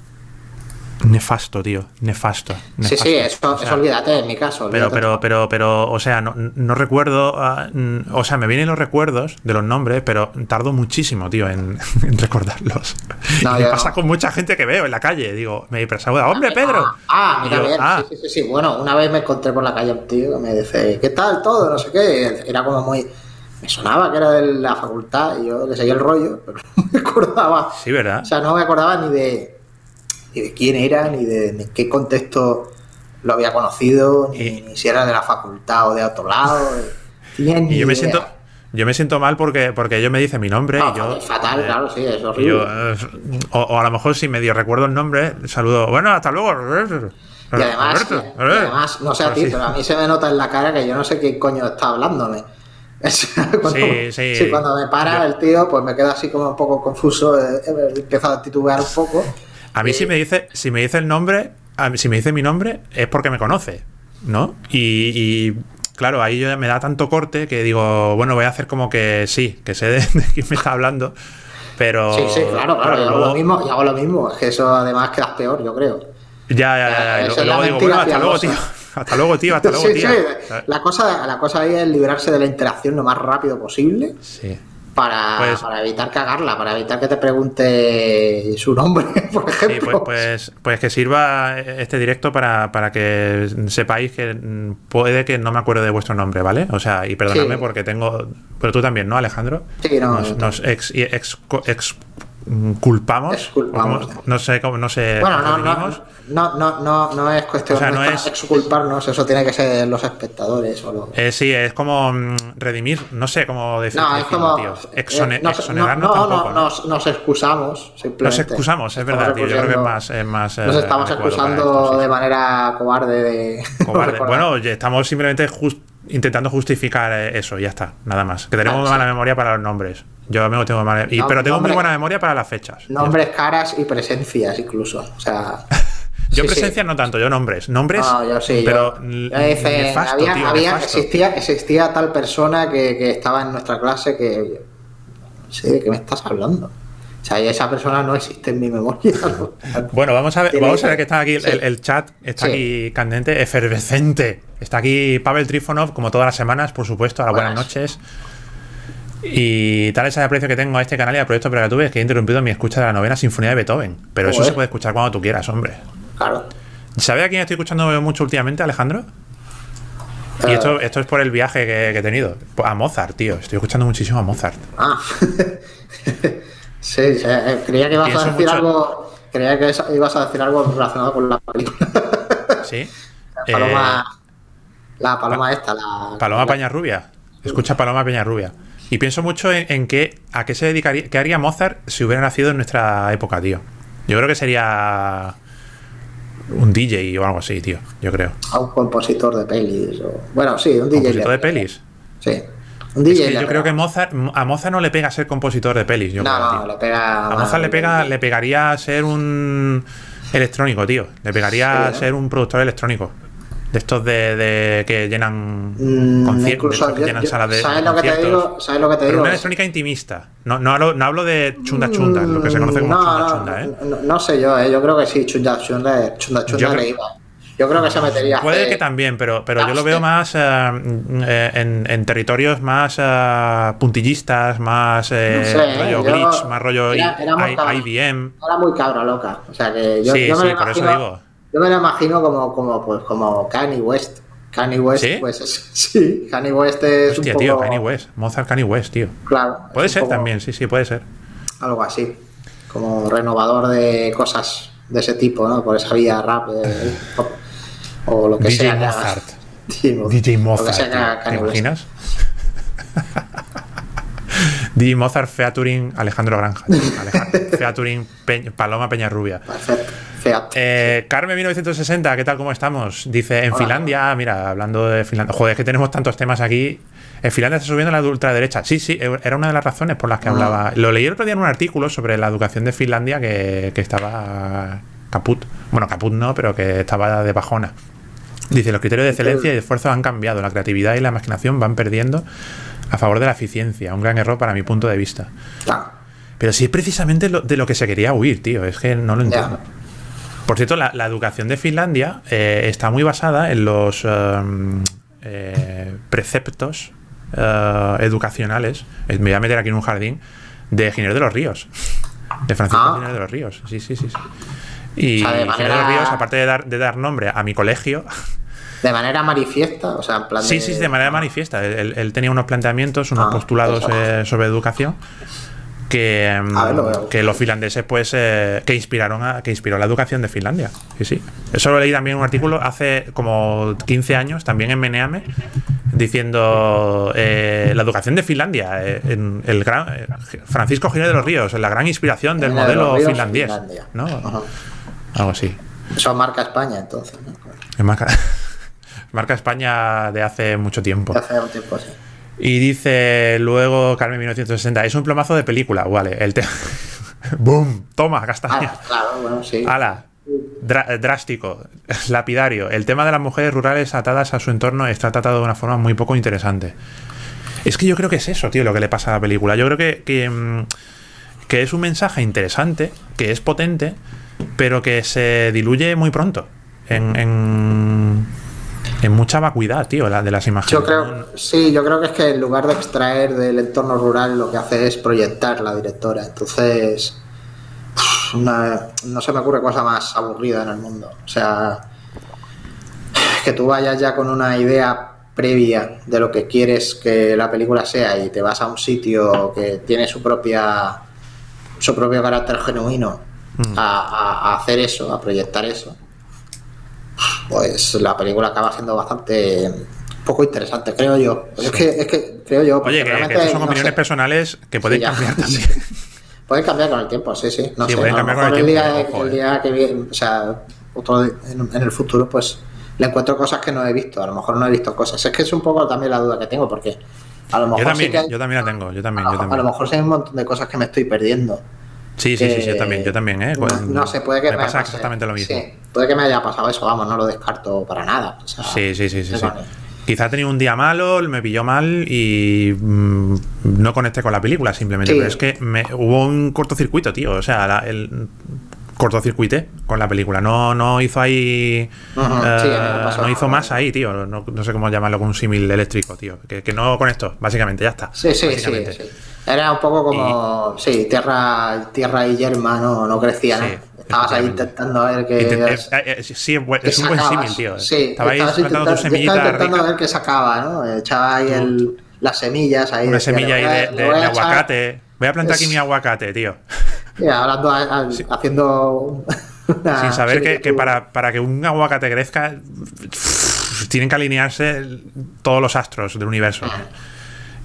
[SPEAKER 1] nefasto, tío. Nefasto.
[SPEAKER 2] Sí,
[SPEAKER 1] nefasto.
[SPEAKER 2] sí, eso,
[SPEAKER 1] O sea,
[SPEAKER 2] eso olvídate en mi caso.
[SPEAKER 1] Pero, pero, pero, pero, o sea, no, no recuerdo. ah, o sea, me vienen los recuerdos de los nombres, pero tardo muchísimo, tío, en, en recordarlos.
[SPEAKER 2] No,
[SPEAKER 1] y me pasa
[SPEAKER 2] no.
[SPEAKER 1] con mucha gente que veo en la calle. Digo, me saluda, ¡hombre, Pedro!
[SPEAKER 2] Ah, ah, mira
[SPEAKER 1] yo,
[SPEAKER 2] bien.
[SPEAKER 1] "Ah".
[SPEAKER 2] Sí, sí, sí, sí. Bueno, una vez me encontré por la calle un tío que me dice, ¿qué tal todo? No sé qué. Era como muy. me sonaba que era de la facultad y yo le seguía el rollo, pero no me acordaba.
[SPEAKER 1] Sí, ¿verdad?
[SPEAKER 2] O sea, no me acordaba ni de, ni de quién era, ni de en qué contexto lo había conocido, ni,
[SPEAKER 1] Y-
[SPEAKER 2] ni si era de la facultad o de otro lado.
[SPEAKER 1] Y yo me siento, yo me siento mal porque, porque ellos me dicen mi nombre
[SPEAKER 2] No,
[SPEAKER 1] y yo.
[SPEAKER 2] es fatal,
[SPEAKER 1] eh,
[SPEAKER 2] claro, sí, es
[SPEAKER 1] y
[SPEAKER 2] horrible.
[SPEAKER 1] yo, eh, o, o a lo mejor si medio recuerdo el nombre, saludo. Bueno, hasta luego.
[SPEAKER 2] Y además,
[SPEAKER 1] Roberto,
[SPEAKER 2] y además, no sé a ti,
[SPEAKER 1] Así.
[SPEAKER 2] pero a mí se me nota en la cara que yo no sé quién coño está hablándome. Cuando,
[SPEAKER 1] Sí, sí.
[SPEAKER 2] cuando me para
[SPEAKER 1] Yo-
[SPEAKER 2] el tío, pues me quedo así como un poco confuso, eh, eh, empiezo a titubear un poco.
[SPEAKER 1] A mí si me dice, si me dice el nombre, si me dice mi nombre, es porque me conoce, ¿no? Y, y, claro, ahí yo me da tanto corte que digo, bueno, voy a hacer como que sí, que sé de, de quién me está hablando. Pero.
[SPEAKER 2] Sí, sí, claro, claro, yo hago
[SPEAKER 1] luego-
[SPEAKER 2] lo mismo, yo hago lo mismo, es que eso además quedas peor, yo creo.
[SPEAKER 1] Ya, ya, ya. ya, luego digo, bueno, hasta luego, tío. Hasta luego, tío. Hasta luego,
[SPEAKER 2] sí, la cosa, la cosa ahí es librarse de la interacción lo más rápido posible
[SPEAKER 1] Sí.
[SPEAKER 2] Para,
[SPEAKER 1] Pues-
[SPEAKER 2] para evitar cagarla, para evitar que te pregunte su nombre, por
[SPEAKER 1] Sí,
[SPEAKER 2] ejemplo.
[SPEAKER 1] pues, pues, pues que sirva este directo para, para que sepáis que puede que no me acuerdo de vuestro nombre, ¿vale? O sea, y perdonadme
[SPEAKER 2] Sí.
[SPEAKER 1] porque tengo. Pero tú también, ¿no, Alejandro?
[SPEAKER 2] Sí, no,
[SPEAKER 1] Nos, nos ex, ex- ex- culpamos. No sé cómo, no sé.
[SPEAKER 2] Bueno, no,
[SPEAKER 1] lo
[SPEAKER 2] no, no, no, no, no es cuestión
[SPEAKER 1] O sea,
[SPEAKER 2] no
[SPEAKER 1] no
[SPEAKER 2] es exculparnos, eso tiene que ser los espectadores o los...
[SPEAKER 1] Eh, sí, es como mm, redimir, no sé cómo decir,
[SPEAKER 2] No, es
[SPEAKER 1] decirlo,
[SPEAKER 2] como...
[SPEAKER 1] tío.
[SPEAKER 2] eh, nos-
[SPEAKER 1] exonerarnos
[SPEAKER 2] no, no,
[SPEAKER 1] tampoco.
[SPEAKER 2] no,
[SPEAKER 1] ¿no?
[SPEAKER 2] nos, nos excusamos, simplemente.
[SPEAKER 1] Nos excusamos, es verdad, tío. Yo creo que es más. Es más
[SPEAKER 2] Nos
[SPEAKER 1] eh,
[SPEAKER 2] estamos excusando
[SPEAKER 1] esto, sí,
[SPEAKER 2] de manera cobarde de...
[SPEAKER 1] Cobarde. Bueno, oye, estamos simplemente jus- intentando justificar eh, eso, ya está, nada más. Que tenemos mala
[SPEAKER 2] sí.
[SPEAKER 1] memoria para los nombres. Yo me tengo mala, y-
[SPEAKER 2] No,
[SPEAKER 1] pero tengo muy buena memoria para las fechas.
[SPEAKER 2] Nombres, caras y presencias incluso, o sea...
[SPEAKER 1] Yo
[SPEAKER 2] sí, sí.
[SPEAKER 1] presencia no tanto, yo nombres. Nombres,
[SPEAKER 2] No, yo sí.
[SPEAKER 1] pero
[SPEAKER 2] yo,
[SPEAKER 1] n-
[SPEAKER 2] yo dice,
[SPEAKER 1] nefasto,
[SPEAKER 2] había,
[SPEAKER 1] tío,
[SPEAKER 2] había- existía, existía tal persona que, que estaba en nuestra clase que. Sí, ¿de qué me estás hablando? O sea, esa persona no existe en mi memoria. ¿no?
[SPEAKER 1] Bueno, vamos a ver, vamos a
[SPEAKER 2] que-
[SPEAKER 1] ver que está aquí el,
[SPEAKER 2] sí.
[SPEAKER 1] el chat, está
[SPEAKER 2] Sí.
[SPEAKER 1] aquí candente, efervescente. Está aquí Pavel Trifonov, como todas las semanas, por supuesto. A las buenas,
[SPEAKER 2] Buenas.
[SPEAKER 1] noches. Y tal es el aprecio que tengo a este canal y al proyecto Pregatube es que he interrumpido mi escucha de la novena sinfonía de Beethoven. Pero eso se puede escuchar cuando tú quieras, hombre.
[SPEAKER 2] Claro.
[SPEAKER 1] ¿Sabes a quién estoy escuchando mucho últimamente, Alejandro? Y
[SPEAKER 2] Eh,
[SPEAKER 1] esto, esto es por el viaje que, que he tenido. A Mozart, tío. Estoy escuchando muchísimo a Mozart.
[SPEAKER 2] Ah. sí, sí, eh, creía que ibas a decir
[SPEAKER 1] mucho-
[SPEAKER 2] algo. Creía que ibas a decir algo relacionado con la película.
[SPEAKER 1] ¿Sí?
[SPEAKER 2] La
[SPEAKER 1] Eh,
[SPEAKER 2] paloma. la paloma esta, la.
[SPEAKER 1] Paloma Peñarrubia. Escucha Paloma Peñarrubia. Y pienso mucho en, en qué, a qué se dedicaría, qué haría Mozart si hubiera nacido en nuestra época, tío. Yo creo que sería un DJ o algo así, tío. Yo creo.
[SPEAKER 2] A un compositor de pelis. O... Bueno, sí, un DJ.
[SPEAKER 1] Compositor de pelis.
[SPEAKER 2] Sí.
[SPEAKER 1] Es que yo creo que Mozart, a Mozart no le pega ser compositor de pelis. Yo
[SPEAKER 2] No,
[SPEAKER 1] creo,
[SPEAKER 2] no, le pega.
[SPEAKER 1] A Mozart le pega, le pegaría ser un electrónico, tío. Le pegaría
[SPEAKER 2] Sí, ¿no?
[SPEAKER 1] ser un productor electrónico. De estos de, de que llenan
[SPEAKER 2] Mm,
[SPEAKER 1] conciertos, que
[SPEAKER 2] yo-
[SPEAKER 1] llenan
[SPEAKER 2] yo-
[SPEAKER 1] salas de
[SPEAKER 2] ¿sabes lo que te digo? ¿Sabes lo que te
[SPEAKER 1] Pero
[SPEAKER 2] digo?
[SPEAKER 1] una electrónica intimista. No, no, hablo, no hablo de chunda chunda, lo que se conoce como
[SPEAKER 2] no,
[SPEAKER 1] chunda chunda, ¿eh?
[SPEAKER 2] No, no sé yo, ¿eh? yo creo que sí, chunda chunda, chunda, chunda
[SPEAKER 1] Yo
[SPEAKER 2] le iba. Yo creo que se metería.
[SPEAKER 1] Puede que también, pero, pero yo lo veo más eh, eh, en, en territorios más eh, puntillistas, más eh,
[SPEAKER 2] No sé,
[SPEAKER 1] rollo
[SPEAKER 2] Yo-
[SPEAKER 1] glitch, más rollo
[SPEAKER 2] era- era muy
[SPEAKER 1] I-. IBM.
[SPEAKER 2] Era muy cabra loca. O sea que yo,
[SPEAKER 1] Sí,
[SPEAKER 2] yo me
[SPEAKER 1] sí,
[SPEAKER 2] lo
[SPEAKER 1] por eso
[SPEAKER 2] imagino-
[SPEAKER 1] digo.
[SPEAKER 2] Yo me lo imagino como, como, pues, como Kanye West. Kanye West,
[SPEAKER 1] ¿Sí?
[SPEAKER 2] pues es- sí, Kanye West es
[SPEAKER 1] Hostia,
[SPEAKER 2] un poco.
[SPEAKER 1] tío, Kanye West. Mozart Kanye West, tío.
[SPEAKER 2] Claro.
[SPEAKER 1] Puede ser
[SPEAKER 2] poco
[SPEAKER 1] también, sí, sí, puede ser.
[SPEAKER 2] Algo así. Como renovador de cosas de ese tipo, ¿no? Por esa vía rap de hip hop, o lo que
[SPEAKER 1] DJ
[SPEAKER 2] sea.
[SPEAKER 1] Mozart.
[SPEAKER 2] Mo-
[SPEAKER 1] DJ Mozart,
[SPEAKER 2] sea
[SPEAKER 1] ¿te imaginas? DJ Mozart, featuring Alejandro Granja. Alejandro, featuring Pe- Paloma Peñarrubia. Eh, Carmen 1960, ¿qué tal? ¿Cómo estamos? Dice, en
[SPEAKER 2] Hola.
[SPEAKER 1] Finlandia, mira, hablando de Finlandia, joder, es que tenemos tantos temas aquí. En Finlandia está subiendo la ultraderecha. Sí, sí, era una de las razones por las que
[SPEAKER 2] Ah.
[SPEAKER 1] hablaba. Lo leí el otro día en un artículo sobre la educación de Finlandia que, que estaba caput. Bueno, caput no, pero que estaba de bajona. Dice, los criterios de excelencia y de esfuerzo han cambiado. La creatividad y la imaginación van perdiendo a favor de la eficiencia. Un gran error para mi punto de vista.
[SPEAKER 2] Claro.
[SPEAKER 1] Pero sí es precisamente lo- de lo que se quería huir, tío. Es que no lo entiendo. Por cierto, la, la educación de Finlandia eh, está muy basada en los em, eh, preceptos eh, educacionales. Me voy a meter aquí en un jardín de Ginebra de los Ríos. De Francisco
[SPEAKER 2] Ah.
[SPEAKER 1] Ginebra de los Ríos. Sí, sí, sí. sí. Y
[SPEAKER 2] O sea, de manera-
[SPEAKER 1] los Ríos, aparte de dar, de dar nombre a mi colegio,
[SPEAKER 2] de manera manifiesta, o sea, en plan
[SPEAKER 1] Sí, sí, sí, de manera manifiesta. Él, él tenía unos planteamientos, unos
[SPEAKER 2] Ah,
[SPEAKER 1] postulados eh, sobre educación que,
[SPEAKER 2] ver, lo
[SPEAKER 1] que los finlandeses, pues, eh, que inspiraron a, que inspiró la educación de Finlandia. Sí, sí. Eso lo leí también un artículo hace como 15 años, también en Meneame, diciendo eh, la educación de Finlandia, eh, en el gran eh, Francisco Gil de los Ríos, la gran inspiración del
[SPEAKER 2] de
[SPEAKER 1] modelo finlandés. ¿no? Algo así.
[SPEAKER 2] Eso marca España, entonces, ¿no?
[SPEAKER 1] Es marca, marca España de hace mucho tiempo.
[SPEAKER 2] Hace un tiempo así.
[SPEAKER 1] Y dice luego Carmen 1960, es un plomazo de película, vale. El te ¡Boom! Toma, castaña.
[SPEAKER 2] Ah, claro, bueno, sí.
[SPEAKER 1] Dra- drástico, lapidario. El tema de las mujeres rurales atadas a su entorno está tratado de una forma muy poco interesante. Es que yo creo que es eso, tío, lo que le pasa a la película. Yo creo que, que, mm, que es un mensaje interesante, que es potente, pero que se diluye muy pronto. En, en, en mucha vacuidad, tío, la, de las imágenes.
[SPEAKER 2] Yo creo, sí, yo creo que es que en lugar de extraer del entorno rural, lo que hace es proyectar la directora. Entonces, una- no se me ocurre cosa más aburrida en el mundo. O sea, que tú vayas ya con una idea previa de lo que quieres que la película sea y te vas a un sitio que tiene su propia su propio carácter genuino
[SPEAKER 1] Mm.
[SPEAKER 2] a, a- a hacer eso, a proyectar eso, pues la película acaba siendo bastante poco interesante, creo yo. Es, que, es que creo yo.
[SPEAKER 1] Oye, que, que
[SPEAKER 2] realmente,
[SPEAKER 1] estas son
[SPEAKER 2] no
[SPEAKER 1] opiniones
[SPEAKER 2] sé,
[SPEAKER 1] personales que pueden
[SPEAKER 2] Sí,
[SPEAKER 1] cambiar también.
[SPEAKER 2] Pueden cambiar con el tiempo, sí, sí. No
[SPEAKER 1] Sí,
[SPEAKER 2] sé,
[SPEAKER 1] pueden cambiar con el tiempo,
[SPEAKER 2] el día que viene, o sea, otro en, en el futuro, pues le encuentro cosas que no he visto. A lo mejor no he visto cosas. Es que es un poco también la duda que tengo, porque a lo mejor
[SPEAKER 1] Yo también,
[SPEAKER 2] sí que hay-
[SPEAKER 1] yo también la tengo, yo también,
[SPEAKER 2] a,
[SPEAKER 1] yo
[SPEAKER 2] a lo mejor sí hay un montón de cosas que me estoy perdiendo.
[SPEAKER 1] Sí, sí, sí, sí, yo
[SPEAKER 2] que-
[SPEAKER 1] también, yo también, ¿eh?
[SPEAKER 2] No,
[SPEAKER 1] Con-
[SPEAKER 2] no sé, puede que
[SPEAKER 1] me pasa
[SPEAKER 2] pase-
[SPEAKER 1] exactamente lo mismo.
[SPEAKER 2] Sí, puede que me haya pasado eso, vamos, no lo descarto para nada. o sea,
[SPEAKER 1] Sí, sí, sí, sí. sí. Quizá he tenido un día malo, me pilló mal y mm, no conecté con la película simplemente.
[SPEAKER 2] Sí.
[SPEAKER 1] Pero es que me, hubo un cortocircuito, tío. O sea, la- el cortocircuité con la película. No, no hizo ahí.
[SPEAKER 2] A
[SPEAKER 1] eh,
[SPEAKER 2] pasó.
[SPEAKER 1] no hizo más ahí, tío. No, no sé cómo llamarlo con un símil eléctrico, tío. Que, que no conectó, básicamente, ya está.
[SPEAKER 2] Sí, sí, sí. Era un poco como, sí, tierra, tierra y yerma no, no crecía, ¿no?
[SPEAKER 1] Sí,
[SPEAKER 2] Estabas ahí intentando ver que...
[SPEAKER 1] Intent- eh, eh, sí, es, buen- es un buen símil, tío.
[SPEAKER 2] Sí, estabas
[SPEAKER 1] tu
[SPEAKER 2] intentando, yo
[SPEAKER 1] semillita
[SPEAKER 2] estaba intentando
[SPEAKER 1] rica.
[SPEAKER 2] ver qué sacaba, ¿no? Echaba ahí el, las semillas ahí.
[SPEAKER 1] Una semilla ahí
[SPEAKER 2] a-
[SPEAKER 1] de,
[SPEAKER 2] a
[SPEAKER 1] aguacate. Voy a plantar aquí mi aguacate, tío.
[SPEAKER 2] Hablando, a- a- haciendo... una
[SPEAKER 1] Sin saber que, para, para que un aguacate crezca, tienen que alinearse todos los astros del universo.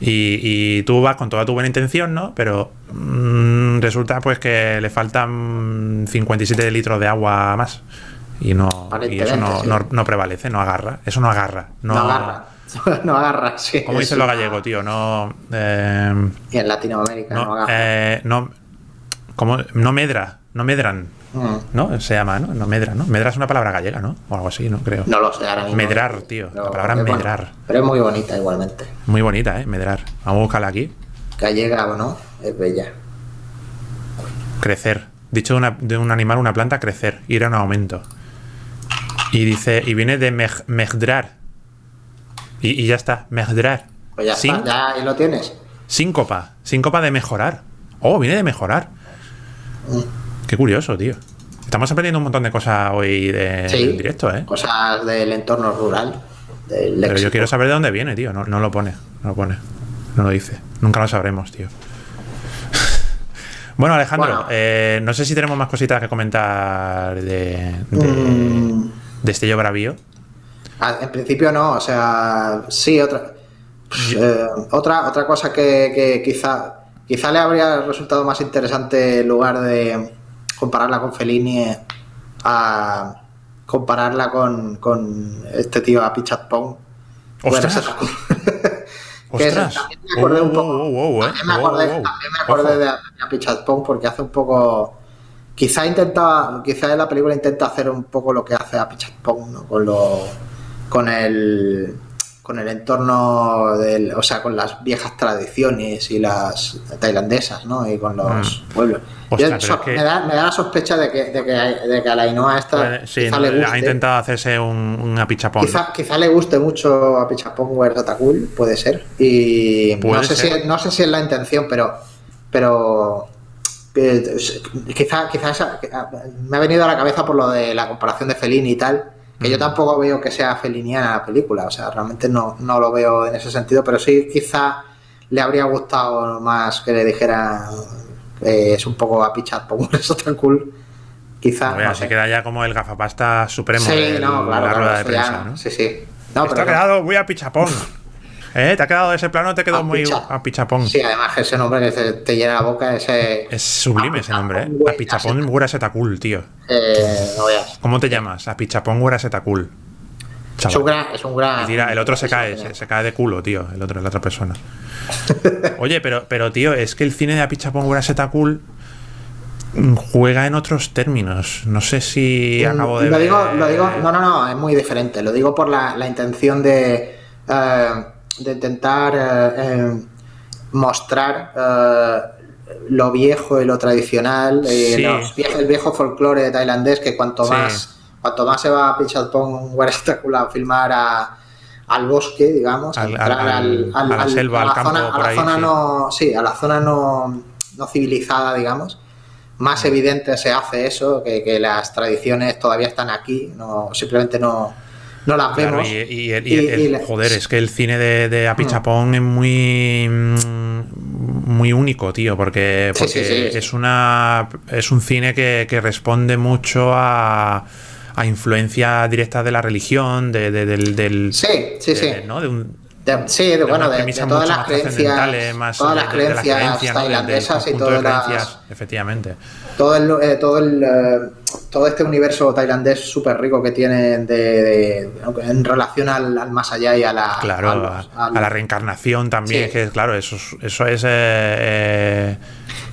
[SPEAKER 1] Y, y tú vas con toda tu buena intención, ¿no? Pero mm, resulta pues que le faltan 57 litros de agua más. Y no y eso no,
[SPEAKER 2] sí.
[SPEAKER 1] no, no prevalece, no agarra. Eso no agarra. No,
[SPEAKER 2] No, agarra. no agarra, sí.
[SPEAKER 1] Como dicen los gallegos, tío, no. eh,
[SPEAKER 2] Y en Latinoamérica no,
[SPEAKER 1] no,
[SPEAKER 2] agarra.
[SPEAKER 1] eh, no, como, no medra, no medran,
[SPEAKER 2] Mm.
[SPEAKER 1] ¿no? Se llama, ¿no? No medra, ¿no? Medra es una palabra gallega, ¿no? O algo así, ¿no? Creo.
[SPEAKER 2] No lo sé ahora mismo.
[SPEAKER 1] Medrar, tío. La palabra
[SPEAKER 2] es bueno,
[SPEAKER 1] medrar.
[SPEAKER 2] pero es muy bonita igualmente.
[SPEAKER 1] Muy bonita, ¿eh? Medrar. Vamos a buscarla aquí.
[SPEAKER 2] Gallega o no, es bella.
[SPEAKER 1] Crecer. Dicho de, una- de un animal, una planta, crecer. Ir en aumento. Y dice, y viene de mej- mejdrar. Y, y ya está, mejdrar.
[SPEAKER 2] Pues ya
[SPEAKER 1] Sin-
[SPEAKER 2] está, ya ahí lo tienes.
[SPEAKER 1] Síncopa. Síncopa de mejorar. Oh, viene de mejorar. Qué curioso, tío. Estamos aprendiendo un montón de cosas hoy de,
[SPEAKER 2] Sí.
[SPEAKER 1] en directo, ¿eh?
[SPEAKER 2] Cosas del entorno rural. Del
[SPEAKER 1] Pero yo quiero saber de dónde viene, tío. No, no lo pone. No lo pone. No lo dice. Nunca lo sabremos, tío. bueno, Alejandro,
[SPEAKER 2] Bueno.
[SPEAKER 1] eh, no sé si tenemos más cositas que comentar de, de,
[SPEAKER 2] Mm.
[SPEAKER 1] de Estello Bravío.
[SPEAKER 2] En principio no, o sea, sí, otra, eh, otra, otra cosa que, que quizá, quizá le habría resultado más interesante en lugar de compararla con Fellini eh, a compararla con, con este tío a Pichat Pong.
[SPEAKER 1] ¡Ostras! ¡Ostras!
[SPEAKER 2] también me acordé un poco. también me acordé,
[SPEAKER 1] wow.
[SPEAKER 2] también me acordé
[SPEAKER 1] Ojo.
[SPEAKER 2] de, de Pichat Pong porque hace un poco. Quizá intentaba, quizá en la película intenta hacer un poco lo que hace a Pichat Pong, ¿no? Con lo, con el, con el entorno del, o sea, con las viejas tradiciones y las tailandesas, ¿no? Y con los pueblos.
[SPEAKER 1] Mm.
[SPEAKER 2] Yo-
[SPEAKER 1] es que-
[SPEAKER 2] me, da, me da la sospecha de que, de que, de que a la Ainhoa esta
[SPEAKER 1] Puede- sí,
[SPEAKER 2] quizá
[SPEAKER 1] no,
[SPEAKER 2] le
[SPEAKER 1] ha
[SPEAKER 2] guste.
[SPEAKER 1] intentado hacerse un, un apichapón.
[SPEAKER 2] Quizá, quizá le guste mucho a Pichapong Otakul, puede ser. Y
[SPEAKER 1] Puede
[SPEAKER 2] no sé,
[SPEAKER 1] ser.
[SPEAKER 2] Si, no sé si es la intención, pero. Pero. eh, Quizá, quizá esa- me ha venido a la cabeza por lo de la comparación de Fellini y tal. Que yo
[SPEAKER 1] Mm.
[SPEAKER 2] tampoco veo que sea feliniana la película, o sea, realmente no, no lo veo en ese sentido, pero sí quizá le habría gustado más que le dijera eh, es un poco a pichar por eso tan cool. Quizá.
[SPEAKER 1] Oye,
[SPEAKER 2] no
[SPEAKER 1] así
[SPEAKER 2] sé.
[SPEAKER 1] queda ya como el gafapasta supremo
[SPEAKER 2] Sí,
[SPEAKER 1] de
[SPEAKER 2] no, claro,
[SPEAKER 1] la
[SPEAKER 2] claro,
[SPEAKER 1] rueda de
[SPEAKER 2] eso ya-
[SPEAKER 1] prensa, ¿no?
[SPEAKER 2] Sí, sí. No,
[SPEAKER 1] Esto
[SPEAKER 2] pero
[SPEAKER 1] ha quedado muy a pichapón. ¿Eh? ¿Te ha quedado ese plano? Te quedó
[SPEAKER 2] A
[SPEAKER 1] muy a pichapón.
[SPEAKER 2] Sí, además que ese nombre que te, te llena la boca, ese.
[SPEAKER 1] Es sublime ese nombre, ¿eh? A pichapón Gurasetakul, tío.
[SPEAKER 2] Eh, no veas.
[SPEAKER 1] ¿Cómo te llamas? A pichapón Gurasetakul.
[SPEAKER 2] Es un gran. Es un gran
[SPEAKER 1] tira, el otro se cae, se, se cae de culo, tío, el otro, la otra persona. Oye, pero, pero tío, es que el cine de Apichapón Gurasetakul mm, juega en otros términos. No sé si acabo de
[SPEAKER 2] lo
[SPEAKER 1] ver-
[SPEAKER 2] digo, lo digo, no, no, no, es muy diferente. Lo digo por la, la intención de, eh, de intentar eh, eh, mostrar eh, lo viejo y lo tradicional,
[SPEAKER 1] Sí.
[SPEAKER 2] los vie- el viejo folclore tailandés que cuanto
[SPEAKER 1] Sí.
[SPEAKER 2] más cuanto más se va a Pichatpong a filmar a, al bosque, digamos, a
[SPEAKER 1] Al-
[SPEAKER 2] entrar
[SPEAKER 1] al- a la selva, al campo,
[SPEAKER 2] zona, a la
[SPEAKER 1] ahí,
[SPEAKER 2] zona
[SPEAKER 1] sí.
[SPEAKER 2] no, sí, a la zona no, no civilizada, digamos, más evidente se hace eso, que, que las tradiciones todavía están aquí, no simplemente no, no las
[SPEAKER 1] Claro,
[SPEAKER 2] vemos.
[SPEAKER 1] y, y y
[SPEAKER 2] Y-
[SPEAKER 1] el- joder, es que el cine de, de Apichapón es muy mm, muy único, tío, porque,
[SPEAKER 2] Sí,
[SPEAKER 1] porque
[SPEAKER 2] sí, sí, sí.
[SPEAKER 1] es una es un cine que, que responde mucho a, a influencia directa de la religión, de, de- del, del-
[SPEAKER 2] Sí, sí, sí.
[SPEAKER 1] de- ¿no? de un,
[SPEAKER 2] De- sí, de, bueno, de, todas las
[SPEAKER 1] más
[SPEAKER 2] creencias,
[SPEAKER 1] más
[SPEAKER 2] todas
[SPEAKER 1] de-
[SPEAKER 2] las creencias tailandesas y todas las,
[SPEAKER 1] efectivamente.
[SPEAKER 2] Todo el, eh, todo el eh, todo este universo tailandés súper rico que tienen de, de- en relación al, al más allá y a la
[SPEAKER 1] Claro,
[SPEAKER 2] a los-
[SPEAKER 1] la reencarnación también,
[SPEAKER 2] Sí.
[SPEAKER 1] que claro, eso, es- eso es... eh, eh,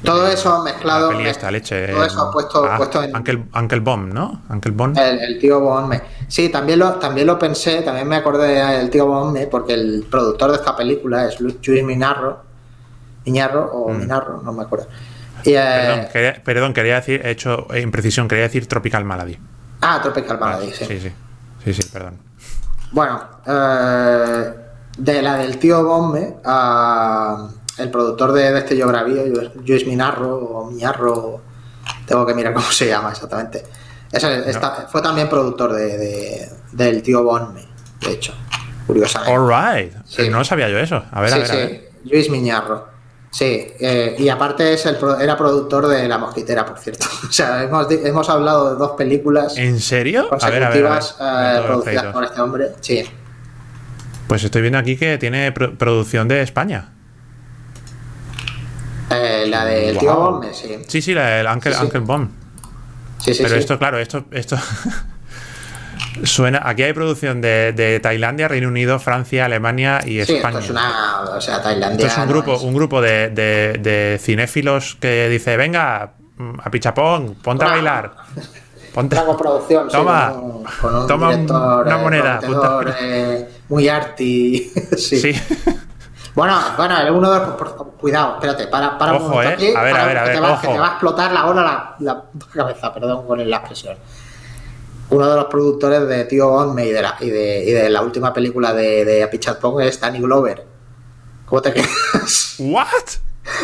[SPEAKER 2] todo eso mezclado
[SPEAKER 1] la peli
[SPEAKER 2] mez-
[SPEAKER 1] esta leche.
[SPEAKER 2] todo eso puesto,
[SPEAKER 1] ah,
[SPEAKER 2] puesto en
[SPEAKER 1] Uncle, Uncle Bomb, ¿no? Uncle Bomb.
[SPEAKER 2] el, el tío Bonme sí también lo también lo pensé también me acordé del tío Bonme porque el productor de esta película es Lu- Luis Minarro Miñarro o Minarro no me acuerdo
[SPEAKER 1] Mm. Perdón, quería, perdón, quería decir, he hecho eh, imprecisión, quería decir Tropical Malady.
[SPEAKER 2] ah Tropical Malady sí.
[SPEAKER 1] sí, sí. Sí, sí, perdón.
[SPEAKER 2] Bueno, eh, de la del tío Bombe, a el productor de, de este Yo Bravío, Luis Minarro o Miñarro, tengo que mirar cómo se llama exactamente. Está- fue también productor de, de- del tío Bombe, de hecho, curiosamente.
[SPEAKER 1] All right.
[SPEAKER 2] Sí.
[SPEAKER 1] No sabía yo eso. A ver,
[SPEAKER 2] sí,
[SPEAKER 1] a ver, a
[SPEAKER 2] sí,
[SPEAKER 1] ver.
[SPEAKER 2] Luis Miñarro. Sí, eh, y aparte es el, pro- era productor de La Mosquitera, por cierto. O sea, hemos, hemos hablado de dos películas
[SPEAKER 1] ¿En serio? A ver, a ver. a ver.
[SPEAKER 2] consecutivas eh, producidas por este hombre. Sí,
[SPEAKER 1] Pues estoy viendo aquí que tiene pro- producción de España.
[SPEAKER 2] Eh, la del tío
[SPEAKER 1] Guau.
[SPEAKER 2] Bombe, sí.
[SPEAKER 1] Sí, sí, la del Uncle,
[SPEAKER 2] Sí, sí.
[SPEAKER 1] Uncle Bomb.
[SPEAKER 2] Sí, sí,
[SPEAKER 1] Pero esto, claro, esto, esto suena. Aquí hay producción de, de Tailandia, Reino Unido, Francia, Alemania y
[SPEAKER 2] Sí,
[SPEAKER 1] España.
[SPEAKER 2] esto es una. O sea, Tailandia.
[SPEAKER 1] Esto es un
[SPEAKER 2] no
[SPEAKER 1] grupo,
[SPEAKER 2] es-
[SPEAKER 1] un grupo de, de- de cinéfilos que dice, venga, mm, a pichapón, ponte a bailar. Ponte.
[SPEAKER 2] Una coproducción, sí,
[SPEAKER 1] Toma,
[SPEAKER 2] con un- con un
[SPEAKER 1] toma un-
[SPEAKER 2] director,
[SPEAKER 1] una
[SPEAKER 2] eh,
[SPEAKER 1] moneda,
[SPEAKER 2] eh, muy arty. sí.
[SPEAKER 1] Sí.
[SPEAKER 2] Bueno, bueno, el uno de Cuidado, espérate, para, para un
[SPEAKER 1] Ojo,
[SPEAKER 2] momento
[SPEAKER 1] eh.
[SPEAKER 2] aquí.
[SPEAKER 1] A ver, a ver, a
[SPEAKER 2] te
[SPEAKER 1] ver,
[SPEAKER 2] va-
[SPEAKER 1] ojo.
[SPEAKER 2] Que te va a explotar la hora la, la cabeza, perdón con la expresión. Uno de los productores de Tío Onme y de la, y de, y de la última película de, de Apichatpong es Danny Glover. ¿Cómo te quedas?
[SPEAKER 1] ¿What?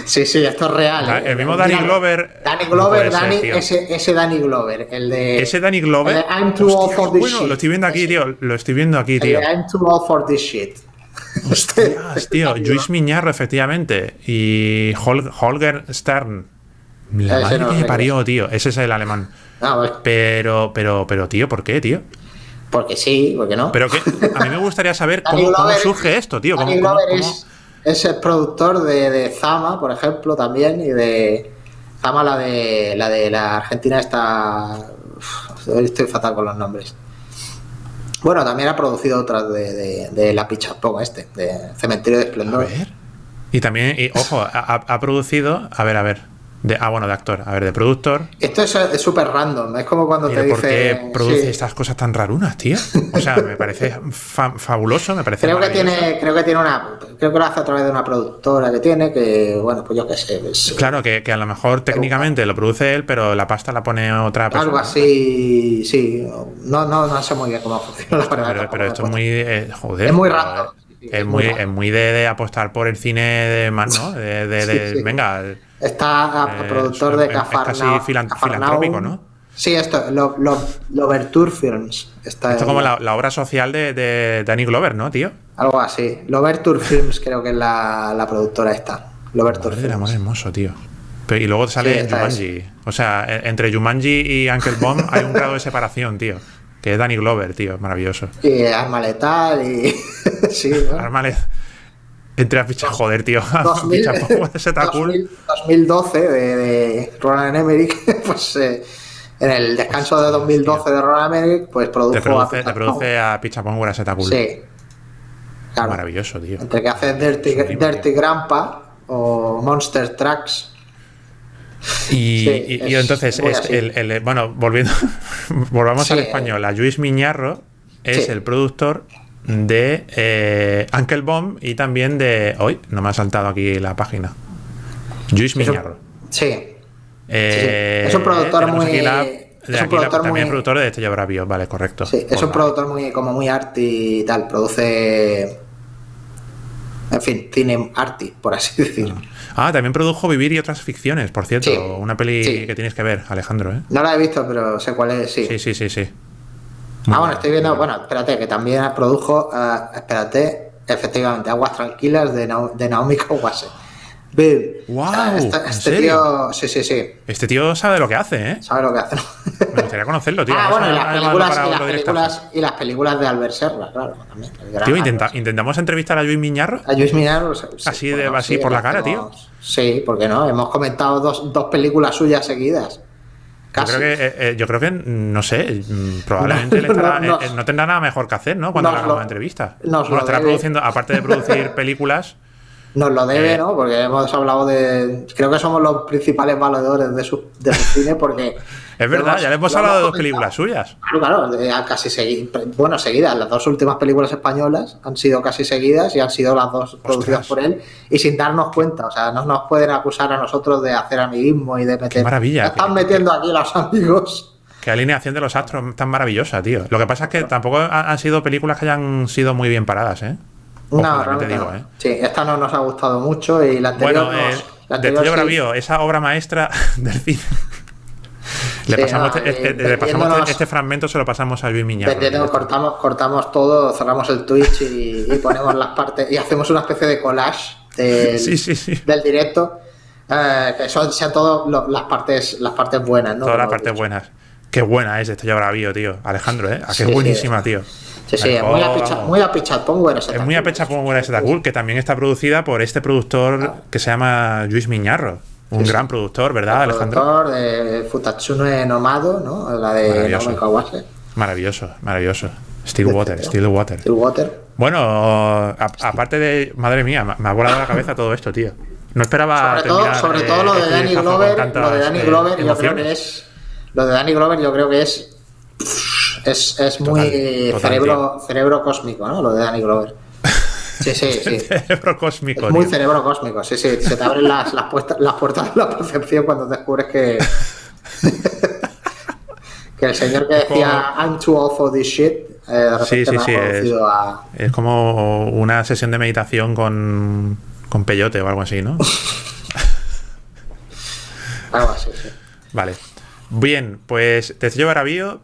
[SPEAKER 2] Sí, sí, esto es real.
[SPEAKER 1] Da-
[SPEAKER 2] ¿eh?
[SPEAKER 1] el mismo Danny Glover-
[SPEAKER 2] Danny
[SPEAKER 1] no
[SPEAKER 2] Glover, Danny,
[SPEAKER 1] tío.
[SPEAKER 2] ese, ese Danny Glover, el de.
[SPEAKER 1] Ese Danny Glover.
[SPEAKER 2] el de I'm too old for this
[SPEAKER 1] bueno,
[SPEAKER 2] shit.
[SPEAKER 1] lo estoy viendo aquí, tío. Lo estoy viendo aquí,
[SPEAKER 2] el
[SPEAKER 1] tío.
[SPEAKER 2] de I'm too old for this shit. Este-
[SPEAKER 1] Hostias, tío. Luis Miñarro, efectivamente. Y Hol- Holger Stern. La madre
[SPEAKER 2] no
[SPEAKER 1] que me parió, tío. Ese es el alemán.
[SPEAKER 2] Ah, vale.
[SPEAKER 1] Pero, pero, pero, tío, ¿por qué, tío?
[SPEAKER 2] Porque sí, porque no.
[SPEAKER 1] Pero que a mí me gustaría saber cómo, surge esto, tío. ¿Cómo,
[SPEAKER 2] Es, es el productor de, de Zama, por ejemplo, también, y de Zama, la de la de la Argentina está. Uf, Estoy fatal con los nombres. Bueno, también ha producido otras de, de, de la Pichapong este, de Cementerio de
[SPEAKER 1] A
[SPEAKER 2] Esplendor.
[SPEAKER 1] ver. Y también, y, ojo, ha- ha producido. A ver, a ver. De, ah, bueno, de actor. A ver, de productor.
[SPEAKER 2] Esto es súper random, es como cuando te
[SPEAKER 1] ¿por
[SPEAKER 2] dice.
[SPEAKER 1] qué produce
[SPEAKER 2] sí.
[SPEAKER 1] estas cosas tan rarunas, tío? O sea, me parece fa- fabuloso, me parece
[SPEAKER 2] Creo que tiene, creo que tiene una, creo que lo hace a través de una productora que tiene, que bueno, pues yo qué sé, es-
[SPEAKER 1] Claro, que, que a lo mejor técnicamente lo produce él, pero la pasta la pone otra persona.
[SPEAKER 2] algo así, sí, no, no, no sé muy bien cómo funciona la verdad.
[SPEAKER 1] Pero, esto es muy. eh, joder.
[SPEAKER 2] Es muy random,
[SPEAKER 1] Es muy, es muy de, de apostar por el cine de más, ¿no? De, de-
[SPEAKER 2] Sí,
[SPEAKER 1] de-
[SPEAKER 2] sí.
[SPEAKER 1] venga.
[SPEAKER 2] Está a-
[SPEAKER 1] Eh,
[SPEAKER 2] productor
[SPEAKER 1] es-
[SPEAKER 2] de
[SPEAKER 1] es casi
[SPEAKER 2] Cafarnao.
[SPEAKER 1] filan-
[SPEAKER 2] Cafarnaum.
[SPEAKER 1] filantrópico, ¿no?
[SPEAKER 2] Sí, esto, lo, lo, Loverture Films. Está
[SPEAKER 1] Esto es como la, la obra social de, de Danny Glover, ¿no, tío?
[SPEAKER 2] Algo así. Loverture Films creo que es la, la productora esta. Loverture
[SPEAKER 1] amor
[SPEAKER 2] Films.
[SPEAKER 1] hermoso, tío. Pero- y luego sale
[SPEAKER 2] Sí,
[SPEAKER 1] Jumanji. O sea, e- entre Jumanji y Uncle Bomb hay un grado de separación, tío. Que es Danny Glover, tío. Maravilloso.
[SPEAKER 2] Y Arma Letal y... sí, ¿no?
[SPEAKER 1] Armales. Entre las fichas, joder, tío.
[SPEAKER 2] 2000,
[SPEAKER 1] Ficha pongo de Zeta Cool.
[SPEAKER 2] 2000, 2012 de, de Roland Emmerich, pues eh, en el descanso de 2012 de Roland Emmerich, pues produjo
[SPEAKER 1] Te
[SPEAKER 2] a
[SPEAKER 1] produce,
[SPEAKER 2] Peter
[SPEAKER 1] te produce a Picha Pongo a Zeta Cool.
[SPEAKER 2] Pan. Sí. Claro.
[SPEAKER 1] Maravilloso, tío.
[SPEAKER 2] Entre que hace Dirty,
[SPEAKER 1] Sublime,
[SPEAKER 2] Dirty Grandpa o Monster Tracks.
[SPEAKER 1] Y,
[SPEAKER 2] Sí,
[SPEAKER 1] y- y
[SPEAKER 2] es
[SPEAKER 1] entonces, es el, el- bueno, volviendo, volvamos
[SPEAKER 2] Sí,
[SPEAKER 1] al
[SPEAKER 2] eh.
[SPEAKER 1] español. A Luis Miñarro es
[SPEAKER 2] Sí.
[SPEAKER 1] el productor de eh, Uncle Bomb y también de. Hoy, no me ha saltado aquí la página. Luis Miñarro.
[SPEAKER 2] Sí.
[SPEAKER 1] Eh,
[SPEAKER 2] Es un productor muy-
[SPEAKER 1] la-
[SPEAKER 2] es
[SPEAKER 1] de
[SPEAKER 2] un
[SPEAKER 1] la-
[SPEAKER 2] productor
[SPEAKER 1] también
[SPEAKER 2] muy-
[SPEAKER 1] productor de Estrella Bravio, vale, correcto.
[SPEAKER 2] Sí, es un
[SPEAKER 1] vale.
[SPEAKER 2] productor muy como muy arty y tal, produce en fin, cine arty, por así decirlo.
[SPEAKER 1] Ah, también produjo Vivir y otras ficciones, por cierto.
[SPEAKER 2] Sí,
[SPEAKER 1] Una peli
[SPEAKER 2] sí.
[SPEAKER 1] que tienes que ver, Alejandro, ¿eh?
[SPEAKER 2] No la he visto, pero sé cuál es, sí.
[SPEAKER 1] Sí, sí, sí, sí.
[SPEAKER 2] Ah, bueno, estoy viendo, bueno, espérate, que también produjo, ah, espérate, efectivamente, Aguas Tranquilas de, Nao- de Naomi Kawase. Boom.
[SPEAKER 1] Guau,
[SPEAKER 2] Ah, este,
[SPEAKER 1] ¿en
[SPEAKER 2] este tío, sí, sí, sí,
[SPEAKER 1] Este tío sabe lo que hace, ¿eh?
[SPEAKER 2] sabe lo que hace.
[SPEAKER 1] Me gustaría conocerlo, tío.
[SPEAKER 2] ah,
[SPEAKER 1] Vamos
[SPEAKER 2] bueno, y las películas, y las películas, y las películas de Albert Serra, claro, también.
[SPEAKER 1] Tío, intenta- intentamos entrevistar a Luis Miñarro.
[SPEAKER 2] A Luis Minar, sí,
[SPEAKER 1] Así de- así
[SPEAKER 2] sí,
[SPEAKER 1] por la cara,
[SPEAKER 2] hacemos- Sí, porque no, hemos comentado dos, dos películas suyas seguidas.
[SPEAKER 1] Yo
[SPEAKER 2] Casi.
[SPEAKER 1] creo, que, eh, eh, yo creo que, mm, no sé, mm, probablemente él
[SPEAKER 2] No,
[SPEAKER 1] estará-
[SPEAKER 2] no,
[SPEAKER 1] eh, no tendrá nada mejor que hacer, ¿no? Cuando le hagamos una entrevista.
[SPEAKER 2] nos
[SPEAKER 1] Bueno,
[SPEAKER 2] lo
[SPEAKER 1] estará
[SPEAKER 2] debe.
[SPEAKER 1] produciendo, aparte de producir películas,
[SPEAKER 2] Nos lo debe, ¿no? Porque hemos hablado de. Creo que somos los principales valedores de su, de su cine, porque.
[SPEAKER 1] Es verdad, ya le hemos hablado de dos películas suyas.
[SPEAKER 2] Claro, claro, de- casi seguidas. Bueno, seguidas. Las dos últimas películas españolas han sido casi seguidas y han sido las dos producidas por él y sin darnos cuenta. O sea, no nos pueden acusar a nosotros de hacer amiguismo y de meter.
[SPEAKER 1] maravilla,
[SPEAKER 2] "Ya Están
[SPEAKER 1] que-
[SPEAKER 2] metiendo aquí los amigos.
[SPEAKER 1] Qué alineación de los astros tan maravillosa, tío. Lo que pasa es que tampoco ha- han sido películas que hayan sido muy bien paradas, ¿eh? Ojo,
[SPEAKER 2] No,
[SPEAKER 1] también te
[SPEAKER 2] realmente
[SPEAKER 1] digo,
[SPEAKER 2] no.
[SPEAKER 1] ¿eh?
[SPEAKER 2] Sí, esta no nos ha gustado mucho y la anterior
[SPEAKER 1] Bueno,
[SPEAKER 2] nos-
[SPEAKER 1] eh,
[SPEAKER 2] la anterior sí.
[SPEAKER 1] Bravío, esa obra maestra del cine. Le
[SPEAKER 2] Sí,
[SPEAKER 1] pasamos,
[SPEAKER 2] no,
[SPEAKER 1] este,
[SPEAKER 2] eh,
[SPEAKER 1] este- le pasamos
[SPEAKER 2] vendiéndonos-
[SPEAKER 1] este fragmento, se lo pasamos a Luis Miñarro.
[SPEAKER 2] Cortamos, cortamos todo, cerramos el Twitch y, y ponemos las partes y hacemos una especie de collage del,
[SPEAKER 1] Sí, sí, sí.
[SPEAKER 2] del directo. eh, que son sean todas las partes las partes buenas, ¿no?
[SPEAKER 1] Todas las partes buenas. Qué buena es Destello Bravío, tío. Alejandro, ¿eh? Ah, qué buenísima, tío.
[SPEAKER 2] Sí, sí,
[SPEAKER 1] Mejor,
[SPEAKER 2] muy a picha,
[SPEAKER 1] vamos.
[SPEAKER 2] muy a picha, pongo en ese
[SPEAKER 1] Es muy a pecha como buena esta cool, que también está producida por este productor que se llama Luis Miñarro. Un gran productor, ¿verdad, Alejandro?
[SPEAKER 2] Productor de Futatsune Nomado, ¿no? La de
[SPEAKER 1] Maravilloso.
[SPEAKER 2] Kawase,
[SPEAKER 1] Maravilloso, maravilloso. Stillwater, Stillwater.
[SPEAKER 2] Stillwater.
[SPEAKER 1] Bueno, a- aparte de. Madre mía, me- ha volado la cabeza todo esto, tío. No esperaba.
[SPEAKER 2] Sobre todo, sobre
[SPEAKER 1] eh,
[SPEAKER 2] todo lo de
[SPEAKER 1] este
[SPEAKER 2] Danny Glover,
[SPEAKER 1] tantas,
[SPEAKER 2] lo de Danny
[SPEAKER 1] eh,
[SPEAKER 2] Glover yo creo que es lo de Danny Glover yo creo que es es, es muy
[SPEAKER 1] Total, total,
[SPEAKER 2] cerebro cerebro cósmico, ¿no? Lo de Danny Glover. Sí, sí, sí.
[SPEAKER 1] Cerebro cósmico,
[SPEAKER 2] Es muy
[SPEAKER 1] tío.
[SPEAKER 2] cerebro cósmico, sí, sí. Se te abren las, las, puestas- las puertas de la percepción cuando descubres que. que el señor que decía I'm too old for this shit, eh,
[SPEAKER 1] Sí, sí, sí, es-
[SPEAKER 2] a.
[SPEAKER 1] Es como una sesión de meditación con, con peyote o algo así, ¿no?
[SPEAKER 2] algo así, sí.
[SPEAKER 1] Vale. Bien, pues Destello Bravío,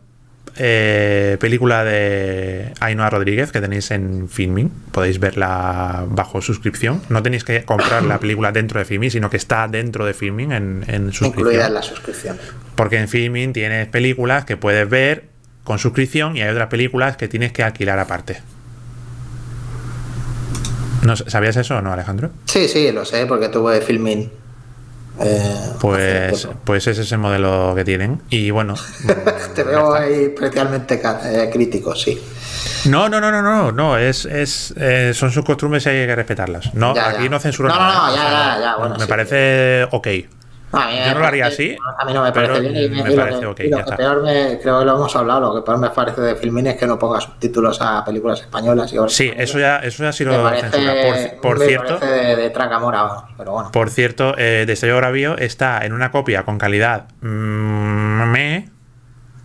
[SPEAKER 1] eh, película de Ainhoa Rodríguez que tenéis en Filming. Podéis verla bajo suscripción. No tenéis que comprar la película dentro de Filming, sino que está dentro de Filming en, en suscripción.
[SPEAKER 2] Incluida en la suscripción.
[SPEAKER 1] Porque en Filming tienes películas que puedes ver con suscripción y hay otras películas que tienes que alquilar aparte. ¿No, ¿Sabías eso o no, Alejandro?
[SPEAKER 2] Sí, sí, lo sé, porque tuve filming. Eh,
[SPEAKER 1] Pues, pues ese es el modelo que tienen. Y bueno.
[SPEAKER 2] Te veo ahí especialmente eh, crítico, sí.
[SPEAKER 1] No, no, no, no, no, no, es, es, eh, son sus costumbres y hay que respetarlas. No,
[SPEAKER 2] Ya,
[SPEAKER 1] aquí
[SPEAKER 2] ya.
[SPEAKER 1] no censuro
[SPEAKER 2] No, no,
[SPEAKER 1] nada,
[SPEAKER 2] no, ya,
[SPEAKER 1] O sea,
[SPEAKER 2] ya, ya, bueno,
[SPEAKER 1] me
[SPEAKER 2] sí.
[SPEAKER 1] parece ok.
[SPEAKER 2] A mí
[SPEAKER 1] Yo no lo haría así,
[SPEAKER 2] A mí no me parece bien. Y,
[SPEAKER 1] me
[SPEAKER 2] y lo
[SPEAKER 1] parece
[SPEAKER 2] que,
[SPEAKER 1] ok,
[SPEAKER 2] y lo
[SPEAKER 1] ya
[SPEAKER 2] que
[SPEAKER 1] está.
[SPEAKER 2] peor me, creo que lo hemos hablado, lo que peor me parece de Filmin es que no ponga subtítulos a películas españolas. Y
[SPEAKER 1] Sí, eso ya, eso ya sí lo
[SPEAKER 2] parece,
[SPEAKER 1] censura. Por, por
[SPEAKER 2] me
[SPEAKER 1] cierto,
[SPEAKER 2] parece de, de tracamora, pero bueno.
[SPEAKER 1] por cierto, eh, Destello Bravío está en una copia con calidad mm, me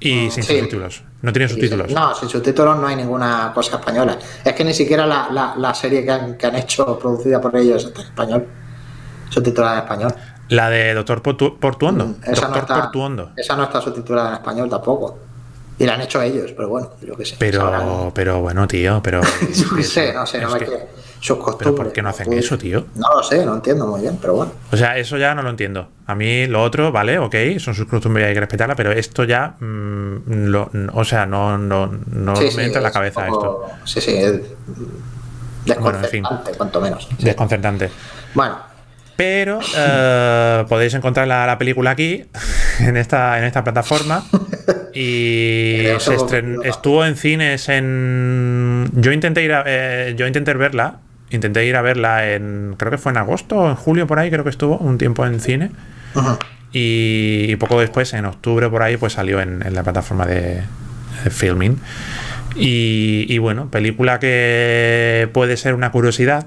[SPEAKER 1] y
[SPEAKER 2] Mm,
[SPEAKER 1] sin
[SPEAKER 2] sí.
[SPEAKER 1] subtítulos. No tiene subtítulos.
[SPEAKER 2] No, sin subtítulos no hay ninguna cosa española. Es que ni siquiera la, la, la serie que han, que han hecho producida por ellos está en español. Subtitulada en español.
[SPEAKER 1] La de Doctor Portu- Portuondo.
[SPEAKER 2] Mm, esa, no
[SPEAKER 1] Doctor
[SPEAKER 2] está,
[SPEAKER 1] Portuondo.
[SPEAKER 2] esa no está subtitulada en español tampoco. Y la han hecho ellos, pero bueno, yo qué sé. sabrán.
[SPEAKER 1] Pero, pero bueno, tío, pero.
[SPEAKER 2] Qué sé, no sé, no me
[SPEAKER 1] que-
[SPEAKER 2] Sus costumbres.
[SPEAKER 1] Pero ¿por qué no hacen eso, tío?
[SPEAKER 2] No lo sé, no entiendo muy bien, pero bueno.
[SPEAKER 1] O sea, eso ya no lo entiendo. A mí lo otro, vale, ok, son sus costumbres y hay que respetarla, pero esto ya, mm, lo- o sea, no, no, no
[SPEAKER 2] Sí,
[SPEAKER 1] me
[SPEAKER 2] sí,
[SPEAKER 1] entra en la cabeza esto.
[SPEAKER 2] Sí, sí, es
[SPEAKER 1] Bueno, en fin.
[SPEAKER 2] desconcertante, cuanto menos. Sí.
[SPEAKER 1] Desconcertante.
[SPEAKER 2] Bueno,
[SPEAKER 1] Pero eh, podéis encontrar la, la película aquí, en esta, en esta plataforma. Y se estren- estuvo en cines en. Yo intenté ir a, eh, yo intenté verla. Intenté ir a verla en. Creo que fue en agosto o en julio por ahí, creo que estuvo un tiempo en cine. Y, y poco después, en octubre por ahí, pues salió en, en la plataforma de, de filming. Y, y bueno, película que puede ser una curiosidad.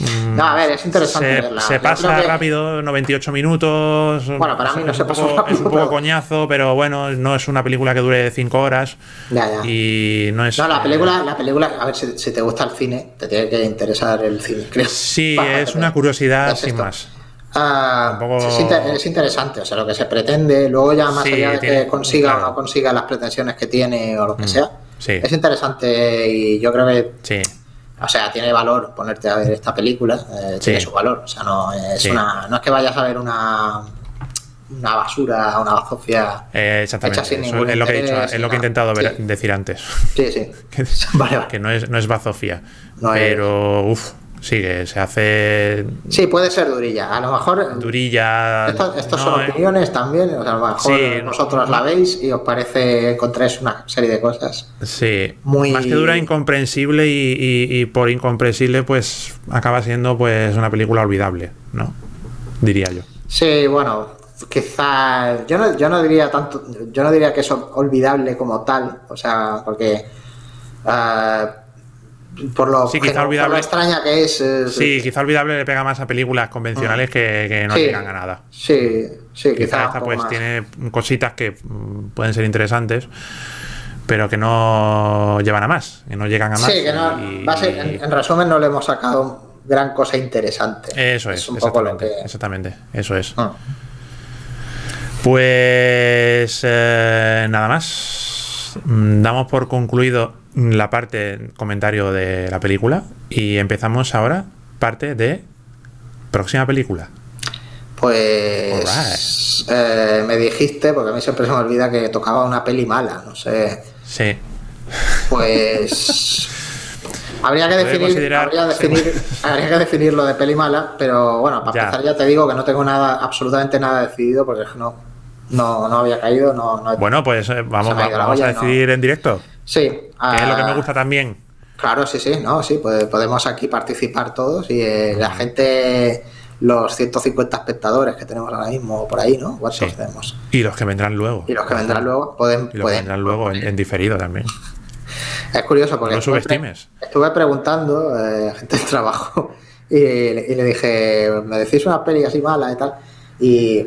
[SPEAKER 1] Mm,
[SPEAKER 2] No, a ver, es interesante
[SPEAKER 1] Se,
[SPEAKER 2] verla.
[SPEAKER 1] se pasa
[SPEAKER 2] que-
[SPEAKER 1] rápido, 98 minutos.
[SPEAKER 2] Bueno, para mí no
[SPEAKER 1] es
[SPEAKER 2] se
[SPEAKER 1] un
[SPEAKER 2] pasa rápido,
[SPEAKER 1] Es un poco
[SPEAKER 2] pero-
[SPEAKER 1] coñazo, pero bueno, no es una película que dure 5 horas.
[SPEAKER 2] Ya, ya.
[SPEAKER 1] Y no es.
[SPEAKER 2] No, la película, la película, a ver, si, si te gusta el cine, te tiene que interesar el cine, creo.
[SPEAKER 1] Sí, es una curiosidad
[SPEAKER 2] es
[SPEAKER 1] sin más.
[SPEAKER 2] Ah,
[SPEAKER 1] Tampoco-
[SPEAKER 2] es, inter- es interesante, o sea, lo que se pretende, luego ya más
[SPEAKER 1] Sí,
[SPEAKER 2] allá de
[SPEAKER 1] tiene-
[SPEAKER 2] que consiga
[SPEAKER 1] claro.
[SPEAKER 2] o no consiga las pretensiones que tiene o lo que
[SPEAKER 1] Mm,
[SPEAKER 2] sea,
[SPEAKER 1] sí.
[SPEAKER 2] es interesante y yo creo que,
[SPEAKER 1] Sí.
[SPEAKER 2] O sea, tiene valor ponerte a ver esta película, eh, tiene su valor, o sea, no es,
[SPEAKER 1] Sí.
[SPEAKER 2] una, no es que vayas a ver una, una basura, una bazofia.
[SPEAKER 1] Eh, exactamente.
[SPEAKER 2] Hecha sin
[SPEAKER 1] Eso
[SPEAKER 2] ningún
[SPEAKER 1] es lo que he dicho, es lo que he intentado ver-
[SPEAKER 2] Sí.
[SPEAKER 1] decir antes.
[SPEAKER 2] Sí, sí.
[SPEAKER 1] Que-
[SPEAKER 2] Vale, vale.
[SPEAKER 1] que no es, no es bazofia.
[SPEAKER 2] No es-
[SPEAKER 1] pero, uff, sí, que se hace
[SPEAKER 2] Sí, puede ser durilla. A lo mejor
[SPEAKER 1] durilla.
[SPEAKER 2] Esto- Estos
[SPEAKER 1] no,
[SPEAKER 2] son
[SPEAKER 1] eh,
[SPEAKER 2] opiniones también, o sea, a lo mejor
[SPEAKER 1] Sí, no-
[SPEAKER 2] vosotros la veis y os parece encontráis una serie de cosas.
[SPEAKER 1] Sí,
[SPEAKER 2] muy-
[SPEAKER 1] más que dura incomprensible y, y- y por incomprensible pues acaba siendo pues una película olvidable, ¿no? Diría yo.
[SPEAKER 2] Sí, bueno, quizá yo no, yo no diría tanto, yo no diría que es olvidable como tal, o sea, porque ah, por lo,
[SPEAKER 1] Sí, quizá
[SPEAKER 2] por
[SPEAKER 1] olvidable.
[SPEAKER 2] lo extraña que es, es-
[SPEAKER 1] Sí, quizá olvidable le pega más a películas convencionales que, que no
[SPEAKER 2] Mm. Sí.
[SPEAKER 1] llegan a nada.
[SPEAKER 2] sí, sí,
[SPEAKER 1] Quizá
[SPEAKER 2] quizá
[SPEAKER 1] esta pues
[SPEAKER 2] más.
[SPEAKER 1] tiene cositas que mm, pueden ser interesantes, pero que no llevan a más, que no llegan a más.
[SPEAKER 2] Sí, que no,
[SPEAKER 1] y-
[SPEAKER 2] base- en, en resumen no le hemos sacado gran cosa interesante.
[SPEAKER 1] Eso es,
[SPEAKER 2] un poco lo
[SPEAKER 1] exactamente,
[SPEAKER 2] que...
[SPEAKER 1] exactamente, eso es.
[SPEAKER 2] Ah.
[SPEAKER 1] Pues eh, nada más. Mm, Damos por concluido la parte comentario de la película y empezamos ahora parte de próxima película.
[SPEAKER 2] Pues eh, me dijiste, porque a mí siempre se me olvida que tocaba una peli mala, no sé.
[SPEAKER 1] Sí.
[SPEAKER 2] Pues habría que definir, habría, definir habría que definir lo de peli mala, pero bueno, para
[SPEAKER 1] Ya.
[SPEAKER 2] empezar ya te digo que no tengo nada, absolutamente nada decidido, porque no, no, no había caído, no, no
[SPEAKER 1] Bueno, pues eh, vamos, a decidir en directo.
[SPEAKER 2] Sí,
[SPEAKER 1] Que es lo que me
[SPEAKER 2] ah,
[SPEAKER 1] gusta también.
[SPEAKER 2] Claro, sí, sí, no, sí, pues podemos aquí participar todos y eh, la gente, los 150 espectadores que tenemos ahora mismo por ahí, ¿no? ¿Cuántos
[SPEAKER 1] Sí.
[SPEAKER 2] tenemos?
[SPEAKER 1] Y los que vendrán luego.
[SPEAKER 2] Y los que vendrán luego pueden...
[SPEAKER 1] Y los que
[SPEAKER 2] pueden
[SPEAKER 1] vendrán luego en, en diferido también.
[SPEAKER 2] Es curioso porque
[SPEAKER 1] No
[SPEAKER 2] estuve,
[SPEAKER 1] subestimes.
[SPEAKER 2] estuve preguntando eh, a gente del trabajo y, y le dije, me decís una peli así mala y tal. Y,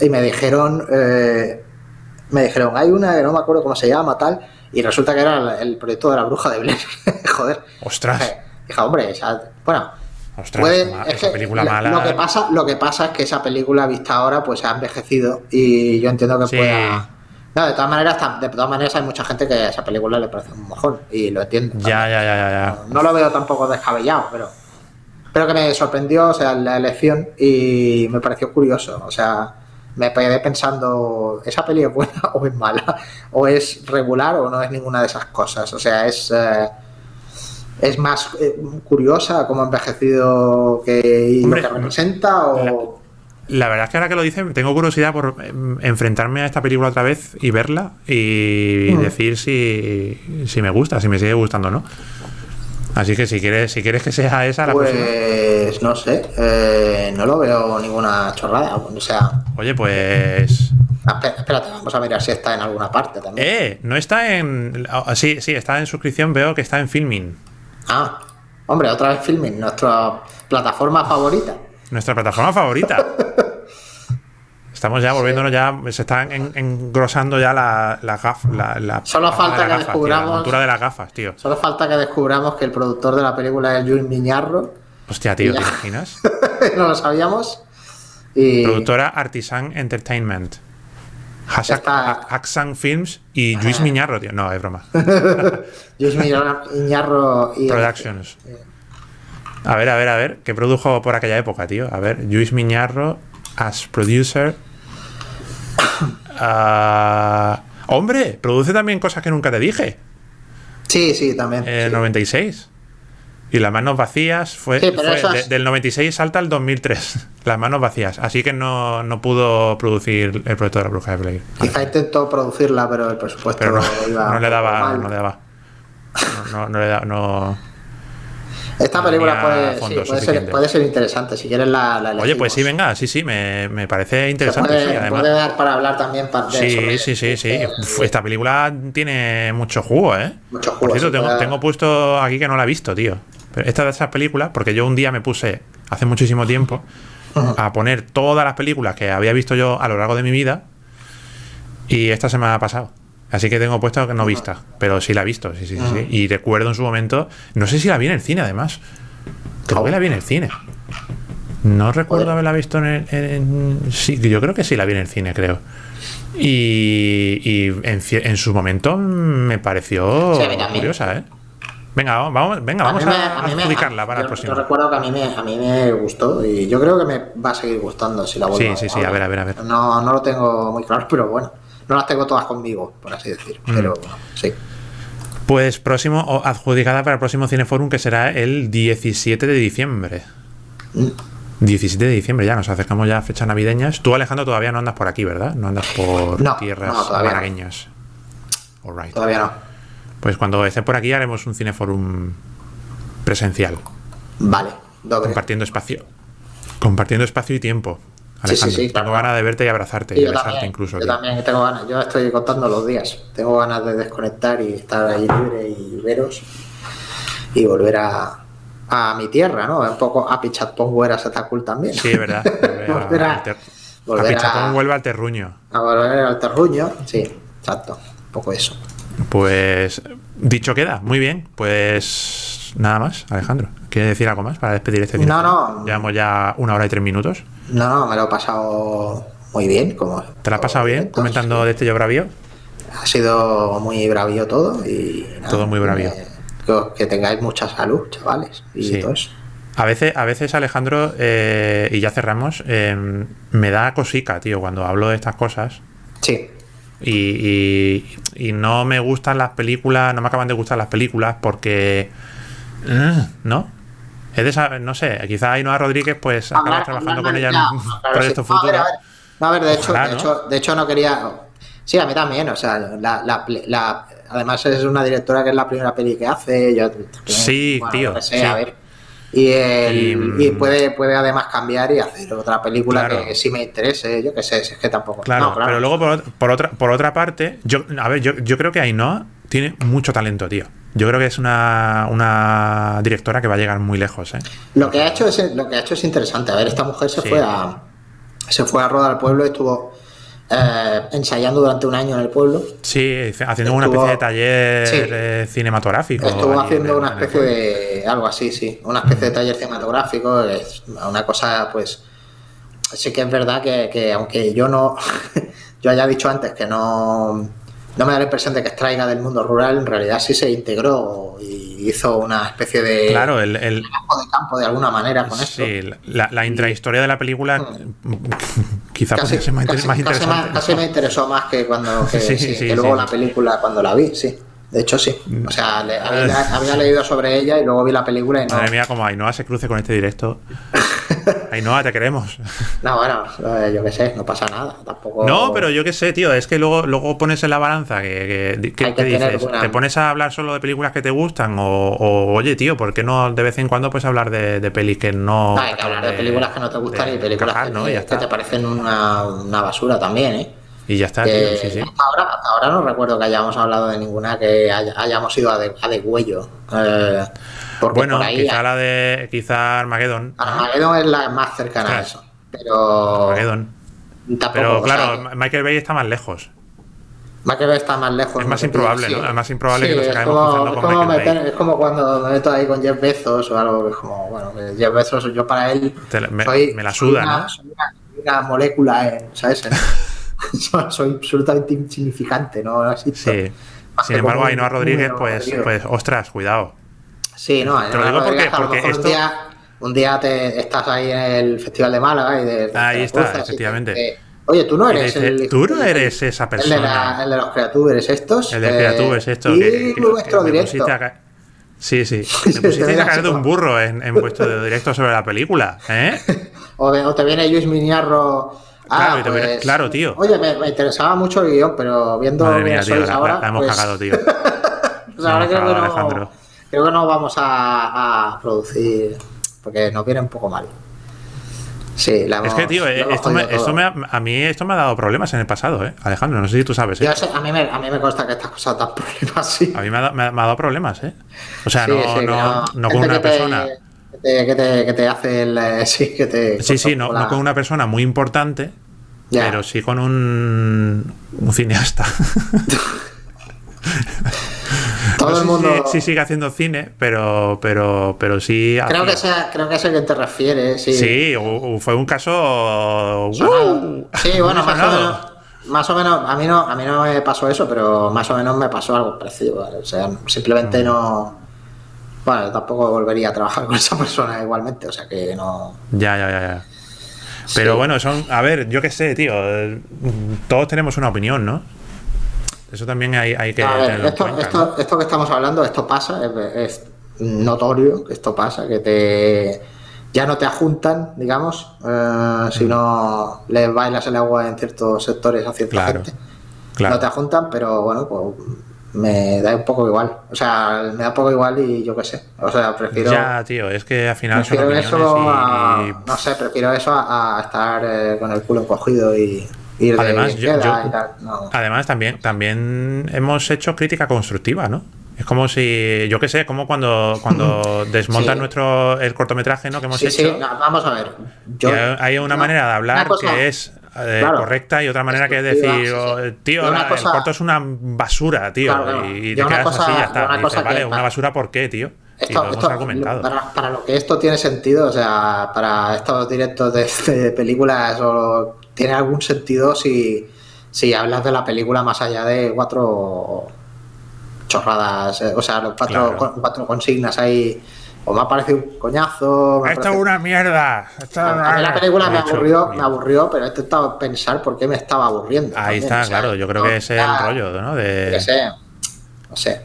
[SPEAKER 2] y me dijeron, eh, me dijeron, hay una que no me acuerdo cómo se llama, tal. Y resulta que era el, proyecto de la bruja de Blair. Joder.
[SPEAKER 1] Ostras.
[SPEAKER 2] Dije, dije, hombre, esa- bueno.
[SPEAKER 1] Ostras,
[SPEAKER 2] puede-
[SPEAKER 1] ma-
[SPEAKER 2] es
[SPEAKER 1] esa
[SPEAKER 2] que
[SPEAKER 1] película
[SPEAKER 2] lo-
[SPEAKER 1] mala.
[SPEAKER 2] Lo que, pasa, lo que pasa es que esa película vista ahora pues ha envejecido y yo entiendo que
[SPEAKER 1] Sí.
[SPEAKER 2] pueda... No, de todas maneras, de todas maneras hay mucha gente que a esa película le parece un mojón y lo entiendo.
[SPEAKER 1] Ya, ya, ya, ya, ya.
[SPEAKER 2] No lo veo tampoco descabellado, pero pero que me sorprendió, o sea, la elección y me pareció curioso, o sea, me quedé pensando, ¿esa peli es buena o es mala? ¿O es regular o no es ninguna de esas cosas? O sea, es eh, es más eh, curiosa cómo ha envejecido que
[SPEAKER 1] Hombre,
[SPEAKER 2] que representa o
[SPEAKER 1] La verdad es que ahora que lo dicen, tengo curiosidad por em, enfrentarme a esta película otra vez y verla y
[SPEAKER 2] Mm.
[SPEAKER 1] decir si, si me gusta, si me sigue gustando o no. Así que si quieres, si quieres que sea esa la próxima.
[SPEAKER 2] pues no sé, eh, no lo veo ninguna chorrada, o sea,
[SPEAKER 1] Oye, pues.
[SPEAKER 2] ah, espé- espérate, vamos a mirar si está en alguna parte también.
[SPEAKER 1] ¡Eh! No está en. ah, Sí, sí, está en suscripción, veo que está en filming.
[SPEAKER 2] Ah, hombre, otra vez Filming, nuestra plataforma favorita.
[SPEAKER 1] Nuestra plataforma favorita. Estamos ya volviéndonos ya. Se están en- engrosando ya la, la. La, la-
[SPEAKER 2] Solo falta
[SPEAKER 1] de
[SPEAKER 2] que
[SPEAKER 1] gafas, tío,
[SPEAKER 2] descubramos-
[SPEAKER 1] la montura de las gafas, tío.
[SPEAKER 2] Solo falta que descubramos que el productor de la película es Luis Miñarro.
[SPEAKER 1] Hostia, tío, ¿te imaginas?
[SPEAKER 2] no lo sabíamos. Y
[SPEAKER 1] Productora Artisan Entertainment. Hashtag Films y Luis Miñarro, tío. No, es broma.
[SPEAKER 2] Luis Iñarro y
[SPEAKER 1] Productions. A ver, a ver, a ver. ¿Qué produjo por aquella época, tío? A ver, Luis Miñarro as producer. Ah, hombre, produce también cosas que nunca te dije.
[SPEAKER 2] Sí, sí, también.
[SPEAKER 1] En
[SPEAKER 2] sí.
[SPEAKER 1] 96. Y las manos vacías fue,
[SPEAKER 2] Sí, pero
[SPEAKER 1] fue
[SPEAKER 2] esas-
[SPEAKER 1] de- del 96 salta al 2003. Las manos vacías. Así que no, no pudo producir el proyecto de la bruja de Blair.
[SPEAKER 2] Quizá intentó producirla, pero el presupuesto
[SPEAKER 1] Pero no,
[SPEAKER 2] iba
[SPEAKER 1] no le daba. No le daba. No, le da- no-
[SPEAKER 2] Esta película puede, sí,
[SPEAKER 1] fondos
[SPEAKER 2] puede, ser, puede ser interesante. Si quieres la, la
[SPEAKER 1] Oye, pues sí, venga, sí, sí, me, me parece interesante.
[SPEAKER 2] puede,
[SPEAKER 1] sí, además.
[SPEAKER 2] puede dar para hablar también para
[SPEAKER 1] Sí,
[SPEAKER 2] sobre-
[SPEAKER 1] sí, sí, sí.
[SPEAKER 2] eh,
[SPEAKER 1] Uf, Esta película tiene mucho jugo, ¿eh?
[SPEAKER 2] Mucho jugo,
[SPEAKER 1] Por cierto, tengo,
[SPEAKER 2] puede-
[SPEAKER 1] tengo puesto aquí que no la he visto, tío. Pero esta de esas películas, porque yo un día me puse, hace muchísimo tiempo, a poner todas las películas que había visto yo a lo largo de mi vida y esta se me ha pasado. Así que tengo puesto que no vista, pero sí la he visto, sí, sí, sí, sí. Y recuerdo en su momento, no sé si la vi en el cine además. Creo que la vi en el cine. No recuerdo haberla visto en el. en- sí, yo creo que sí la vi en el cine, creo. Y, y en, su momento me pareció
[SPEAKER 2] Sí, a
[SPEAKER 1] curiosa, ¿eh? Venga, vamos, vamos- venga, vamos
[SPEAKER 2] mí me-
[SPEAKER 1] a,
[SPEAKER 2] me-
[SPEAKER 1] adjudicarla para
[SPEAKER 2] yo-
[SPEAKER 1] el próximo.
[SPEAKER 2] Yo recuerdo que a mí, me, a mí me gustó y yo creo que me va a seguir gustando si la vuelvo
[SPEAKER 1] Sí,
[SPEAKER 2] a
[SPEAKER 1] sí, sí, a ver, a ver, a ver.
[SPEAKER 2] No, no lo tengo muy claro, pero bueno. No las tengo todas conmigo, por así decir.
[SPEAKER 1] Mm.
[SPEAKER 2] Pero sí.
[SPEAKER 1] Pues próximo, adjudicada para el próximo Cineforum, que será el 17 de diciembre.
[SPEAKER 2] Mm.
[SPEAKER 1] 17 de diciembre, ya nos acercamos ya a fechas navideñas. Tú, Alejandro, todavía no andas por aquí, ¿verdad? No andas por
[SPEAKER 2] No,
[SPEAKER 1] tierras
[SPEAKER 2] no, todavía no.
[SPEAKER 1] malagueñas. Alright.
[SPEAKER 2] Todavía no.
[SPEAKER 1] Pues cuando esté por aquí haremos un Cineforum presencial,
[SPEAKER 2] Vale, doble.
[SPEAKER 1] compartiendo espacio. Compartiendo espacio y tiempo.
[SPEAKER 2] Sí, sí, sí,
[SPEAKER 1] tengo ganas de verte y abrazarte y
[SPEAKER 2] yo
[SPEAKER 1] besarte
[SPEAKER 2] también,
[SPEAKER 1] incluso.
[SPEAKER 2] yo
[SPEAKER 1] tío.
[SPEAKER 2] también tengo ganas. Yo estoy contando los días. Tengo ganas de desconectar y estar ahí libre y veros y volver a, a mi tierra, ¿no? Un poco a Pichatpong Huera Setacul también.
[SPEAKER 1] Sí, es verdad. Volver a-
[SPEAKER 2] Volver a-
[SPEAKER 1] ter-
[SPEAKER 2] volver
[SPEAKER 1] a
[SPEAKER 2] a-
[SPEAKER 1] vuelve al terruño.
[SPEAKER 2] A volver al terruño. Sí, exacto. Un poco eso.
[SPEAKER 1] Pues dicho queda, muy bien. Pues nada más, Alejandro. ¿Quieres decir algo más para despedir este
[SPEAKER 2] No,
[SPEAKER 1] Cineforum?
[SPEAKER 2] no.
[SPEAKER 1] Llevamos ya una hora y tres minutos.
[SPEAKER 2] No, no, me lo he pasado muy bien. Como
[SPEAKER 1] ¿Te lo has pasado bien
[SPEAKER 2] Entonces,
[SPEAKER 1] comentando de este yo bravío?
[SPEAKER 2] Ha sido muy bravío todo y nada,
[SPEAKER 1] Todo muy bravío.
[SPEAKER 2] que, que tengáis mucha salud, chavales. Y
[SPEAKER 1] Sí.
[SPEAKER 2] todo eso.
[SPEAKER 1] A veces, a veces Alejandro, eh, y ya cerramos, eh, me da cosica, tío, cuando hablo de estas cosas.
[SPEAKER 2] Sí.
[SPEAKER 1] Y, y- y no me gustan las películas, no me acaban de gustar las películas porque. ¿No? Es de esa, no sé, quizá Ainhoa Rodríguez, pues acabas
[SPEAKER 2] Hablar-
[SPEAKER 1] trabajando
[SPEAKER 2] hablar
[SPEAKER 1] con ella en
[SPEAKER 2] ya,
[SPEAKER 1] un
[SPEAKER 2] claro,
[SPEAKER 1] proyecto
[SPEAKER 2] sí. No, a ver,
[SPEAKER 1] futuro.
[SPEAKER 2] a ver. No, a ver, de hecho,
[SPEAKER 1] Ojalá,
[SPEAKER 2] de,
[SPEAKER 1] ¿no?
[SPEAKER 2] hecho, de hecho no quería. Sí, a mí también, o sea, la, la, la- además es una directora que es la primera peli que hace. Yo,
[SPEAKER 1] Sí, tío,
[SPEAKER 2] lo que sé,
[SPEAKER 1] sí.
[SPEAKER 2] a ver. Y, el-
[SPEAKER 1] Y,
[SPEAKER 2] y puede, puede además cambiar y hacer otra película
[SPEAKER 1] Claro.
[SPEAKER 2] que sí me interese, yo qué sé, si es que tampoco.
[SPEAKER 1] Claro,
[SPEAKER 2] no, claro.
[SPEAKER 1] pero luego por, por otra, por otra parte, yo, a ver, yo, yo creo que Ainhoa tiene mucho talento, tío. Yo creo que es una, una directora que va a llegar muy lejos, ¿eh?
[SPEAKER 2] Lo que ha hecho es lo que ha hecho es interesante. A ver, esta mujer se
[SPEAKER 1] Sí.
[SPEAKER 2] fue a se fue a rodar al pueblo y estuvo eh, ensayando durante un año en el pueblo.
[SPEAKER 1] Sí, haciendo una especie de taller
[SPEAKER 2] Sí.
[SPEAKER 1] eh, cinematográfico.
[SPEAKER 2] Estuvo haciendo
[SPEAKER 1] en-
[SPEAKER 2] una especie de algo así, sí, una especie de taller cinematográfico, es una cosa, pues, sí que es verdad que, que aunque yo no, yo haya dicho antes que no, no me da la impresión de que extraiga del mundo rural, en realidad sí se integró y hizo una especie de
[SPEAKER 1] Claro, el, el-
[SPEAKER 2] trabajo de campo de alguna manera con esto.
[SPEAKER 1] sí, la, la intrahistoria de la película quizá
[SPEAKER 2] Casi,
[SPEAKER 1] más,
[SPEAKER 2] casi-
[SPEAKER 1] más
[SPEAKER 2] casi
[SPEAKER 1] interesante.
[SPEAKER 2] me- casi me interesó más que cuando que,
[SPEAKER 1] Sí,
[SPEAKER 2] sí,
[SPEAKER 1] sí,
[SPEAKER 2] que luego la película cuando la vi, sí. De hecho, sí. O sea, le-
[SPEAKER 1] Mm.
[SPEAKER 2] había, había leído sobre ella y luego vi la película y no.
[SPEAKER 1] Madre mía, como Ainhoa se cruce con este directo. Ainhoa, te queremos.
[SPEAKER 2] No, bueno, eh, yo qué sé, no pasa nada. Tampoco.
[SPEAKER 1] No, pero yo qué sé, tío, es que luego, luego pones en la balanza que, que- que-
[SPEAKER 2] Hay que
[SPEAKER 1] ¿qué
[SPEAKER 2] tener
[SPEAKER 1] dices?
[SPEAKER 2] buena-
[SPEAKER 1] ¿Te pones a hablar solo de películas que te gustan? O, o, oye, tío, ¿por qué no de vez en cuando puedes hablar de, de pelis que no.
[SPEAKER 2] Hay que hablar de películas que no te gustan
[SPEAKER 1] de
[SPEAKER 2] y películas
[SPEAKER 1] encajar,
[SPEAKER 2] que,
[SPEAKER 1] ¿no?
[SPEAKER 2] Que te parecen una, una basura también, ¿eh?
[SPEAKER 1] Y ya está,
[SPEAKER 2] Que
[SPEAKER 1] tío, sí, sí.
[SPEAKER 2] Hasta, ahora, hasta ahora no recuerdo que hayamos hablado de ninguna que haya- hayamos ido a de, a de huello. Eh,
[SPEAKER 1] Bueno,
[SPEAKER 2] por ahí
[SPEAKER 1] quizá la de. Quizá Armageddon.
[SPEAKER 2] Armageddon es la más cercana a eso. Pero.
[SPEAKER 1] Armageddon.
[SPEAKER 2] Tampoco,
[SPEAKER 1] Pero
[SPEAKER 2] o
[SPEAKER 1] claro,
[SPEAKER 2] sea,
[SPEAKER 1] Michael Bay está más lejos.
[SPEAKER 2] Michael Bay está más lejos.
[SPEAKER 1] Es más
[SPEAKER 2] ¿no?
[SPEAKER 1] improbable,
[SPEAKER 2] Sí.
[SPEAKER 1] ¿no? Es más improbable que nos acabemos
[SPEAKER 2] como-
[SPEAKER 1] con
[SPEAKER 2] como
[SPEAKER 1] Michael
[SPEAKER 2] meter-
[SPEAKER 1] Bay.
[SPEAKER 2] Es como cuando me meto ahí con Jeff Bezos o algo que es como, bueno, Jeff Bezos, yo para él.
[SPEAKER 1] Te me-
[SPEAKER 2] soy-
[SPEAKER 1] me la
[SPEAKER 2] soy
[SPEAKER 1] suda,
[SPEAKER 2] una-
[SPEAKER 1] ¿no?
[SPEAKER 2] Soy una, una molécula, en, ¿sabes? soy absolutamente insignificante, ¿no?
[SPEAKER 1] Sí. Sin embargo, Ainhoa Rodríguez, pues, pues, ostras, cuidado.
[SPEAKER 2] Sí, no,
[SPEAKER 1] Te lo digo porque, porque
[SPEAKER 2] un,
[SPEAKER 1] esto...
[SPEAKER 2] día, un día te estás ahí en el Festival de Málaga y de, de
[SPEAKER 1] Ahí está,
[SPEAKER 2] cruzas
[SPEAKER 1] efectivamente.
[SPEAKER 2] te- oye, tú no eres el.
[SPEAKER 1] Tú no eres esa
[SPEAKER 2] el de,
[SPEAKER 1] persona.
[SPEAKER 2] la- el de los creatubers estos.
[SPEAKER 1] El de
[SPEAKER 2] eh,
[SPEAKER 1] criaturas, esto.
[SPEAKER 2] Y
[SPEAKER 1] que, que-
[SPEAKER 2] nuestro
[SPEAKER 1] que
[SPEAKER 2] directo.
[SPEAKER 1] a Sí, sí. Me pusiste
[SPEAKER 2] te
[SPEAKER 1] a caer de un burro en, en vuestro directo sobre la película, ¿eh?
[SPEAKER 2] O, de- o te viene Luis Miniarro. Ah,
[SPEAKER 1] Claro,
[SPEAKER 2] pues,
[SPEAKER 1] claro, tío.
[SPEAKER 2] Oye, me, me interesaba mucho el guion, pero viendo
[SPEAKER 1] Madre mía, tío, la,
[SPEAKER 2] ahora.
[SPEAKER 1] la- la hemos
[SPEAKER 2] pues,
[SPEAKER 1] cagado, tío.
[SPEAKER 2] pues ahora creo que, no, creo que no vamos a, a producir. Porque nos viene un poco mal. Sí, la hemos,
[SPEAKER 1] Es que, tío, eh, esto me, esto me ha- a mí esto me ha dado problemas en el pasado, ¿eh? Alejandro, no sé si tú sabes, ¿eh?
[SPEAKER 2] Yo sé- a, mí me, a mí me consta que estas cosas dan problemas, sí.
[SPEAKER 1] A mí me ha, da- me ha- me ha dado problemas, ¿eh? O sea,
[SPEAKER 2] Sí,
[SPEAKER 1] no,
[SPEAKER 2] sí,
[SPEAKER 1] no, no
[SPEAKER 2] gente
[SPEAKER 1] con una
[SPEAKER 2] te-
[SPEAKER 1] persona.
[SPEAKER 2] Te, que, te, que te hace el. eh, Sí, que te.
[SPEAKER 1] Sí, sí, no,
[SPEAKER 2] la-
[SPEAKER 1] no con una persona muy importante, pero sí con un, un cineasta.
[SPEAKER 2] Todo
[SPEAKER 1] No
[SPEAKER 2] el mundo.
[SPEAKER 1] si, si sigue haciendo cine, pero, pero, pero sí.
[SPEAKER 2] Creo
[SPEAKER 1] hacía.
[SPEAKER 2] que, sea, creo que es el que te refieres, sí.
[SPEAKER 1] Sí, u- u- fue un caso. ¡uh!
[SPEAKER 2] Sí, bueno, más o menos. Más o menos, a mí, no, a mí no me pasó eso, pero más o menos me pasó algo parecido. ¿vale? O sea,
[SPEAKER 1] Mm.
[SPEAKER 2] simplemente no. Bueno, tampoco volvería a trabajar con esa persona igualmente, o sea que no.
[SPEAKER 1] Ya, ya, ya, ya. Pero
[SPEAKER 2] Sí.
[SPEAKER 1] bueno, son. A ver, yo qué sé, tío. Todos tenemos una opinión, ¿no? Eso también hay, hay que
[SPEAKER 2] A ver, esto,
[SPEAKER 1] cuenta,
[SPEAKER 2] esto,
[SPEAKER 1] ¿no?
[SPEAKER 2] esto que estamos hablando, esto pasa, es, es notorio que esto pasa, que te ya no te ajuntan, digamos, eh, si no le bailas el agua en ciertos sectores a cierta
[SPEAKER 1] Mm. Claro,
[SPEAKER 2] gente.
[SPEAKER 1] claro.
[SPEAKER 2] No te ajuntan, pero bueno, pues me da un poco igual. O sea, me da un poco igual y yo qué sé. O sea, prefiero.
[SPEAKER 1] Ya, tío, es que al final son
[SPEAKER 2] Prefiero
[SPEAKER 1] opiniones
[SPEAKER 2] eso
[SPEAKER 1] y-
[SPEAKER 2] a, no sé, prefiero eso a, a estar eh, con el culo encogido y ir de
[SPEAKER 1] Además,
[SPEAKER 2] bien
[SPEAKER 1] yo-
[SPEAKER 2] y tal. No.
[SPEAKER 1] Además, también, también hemos hecho crítica constructiva, ¿no? Es como si, yo qué sé, como cuando, cuando desmontan
[SPEAKER 2] Sí.
[SPEAKER 1] nuestro el cortometraje ¿no? que hemos
[SPEAKER 2] Sí,
[SPEAKER 1] hecho.
[SPEAKER 2] sí, no, vamos a ver. Yo,
[SPEAKER 1] hay una
[SPEAKER 2] no,
[SPEAKER 1] manera de hablar que es eh,
[SPEAKER 2] claro,
[SPEAKER 1] correcta y otra manera que es decir, oh, tío, la-
[SPEAKER 2] cosa-
[SPEAKER 1] el corto es una basura, tío.
[SPEAKER 2] Claro, claro.
[SPEAKER 1] Y, te quedas
[SPEAKER 2] cosa-
[SPEAKER 1] así ya está.
[SPEAKER 2] una
[SPEAKER 1] Y dices, vale, una basura, ¿por qué, tío?
[SPEAKER 2] Esto,
[SPEAKER 1] lo
[SPEAKER 2] esto, para, para lo que esto tiene sentido, o sea, para estos directos de, de películas, o tiene algún sentido si, si hablas de la película más allá de cuatro chorradas, eh, o sea, los cuatro,
[SPEAKER 1] Claro.
[SPEAKER 2] cuatro consignas ahí. O me ha parecido un coñazo.
[SPEAKER 1] Esto es
[SPEAKER 2] parecido-
[SPEAKER 1] una mierda. Esto es
[SPEAKER 2] A
[SPEAKER 1] una-
[SPEAKER 2] mí la película me aburrió, me aburrió, pero he intentado pensar por qué me estaba aburriendo.
[SPEAKER 1] Ahí
[SPEAKER 2] también,
[SPEAKER 1] está,
[SPEAKER 2] o sea,
[SPEAKER 1] claro. Yo creo
[SPEAKER 2] no,
[SPEAKER 1] que ese es el rollo, ¿no? De,
[SPEAKER 2] qué sé, no sé.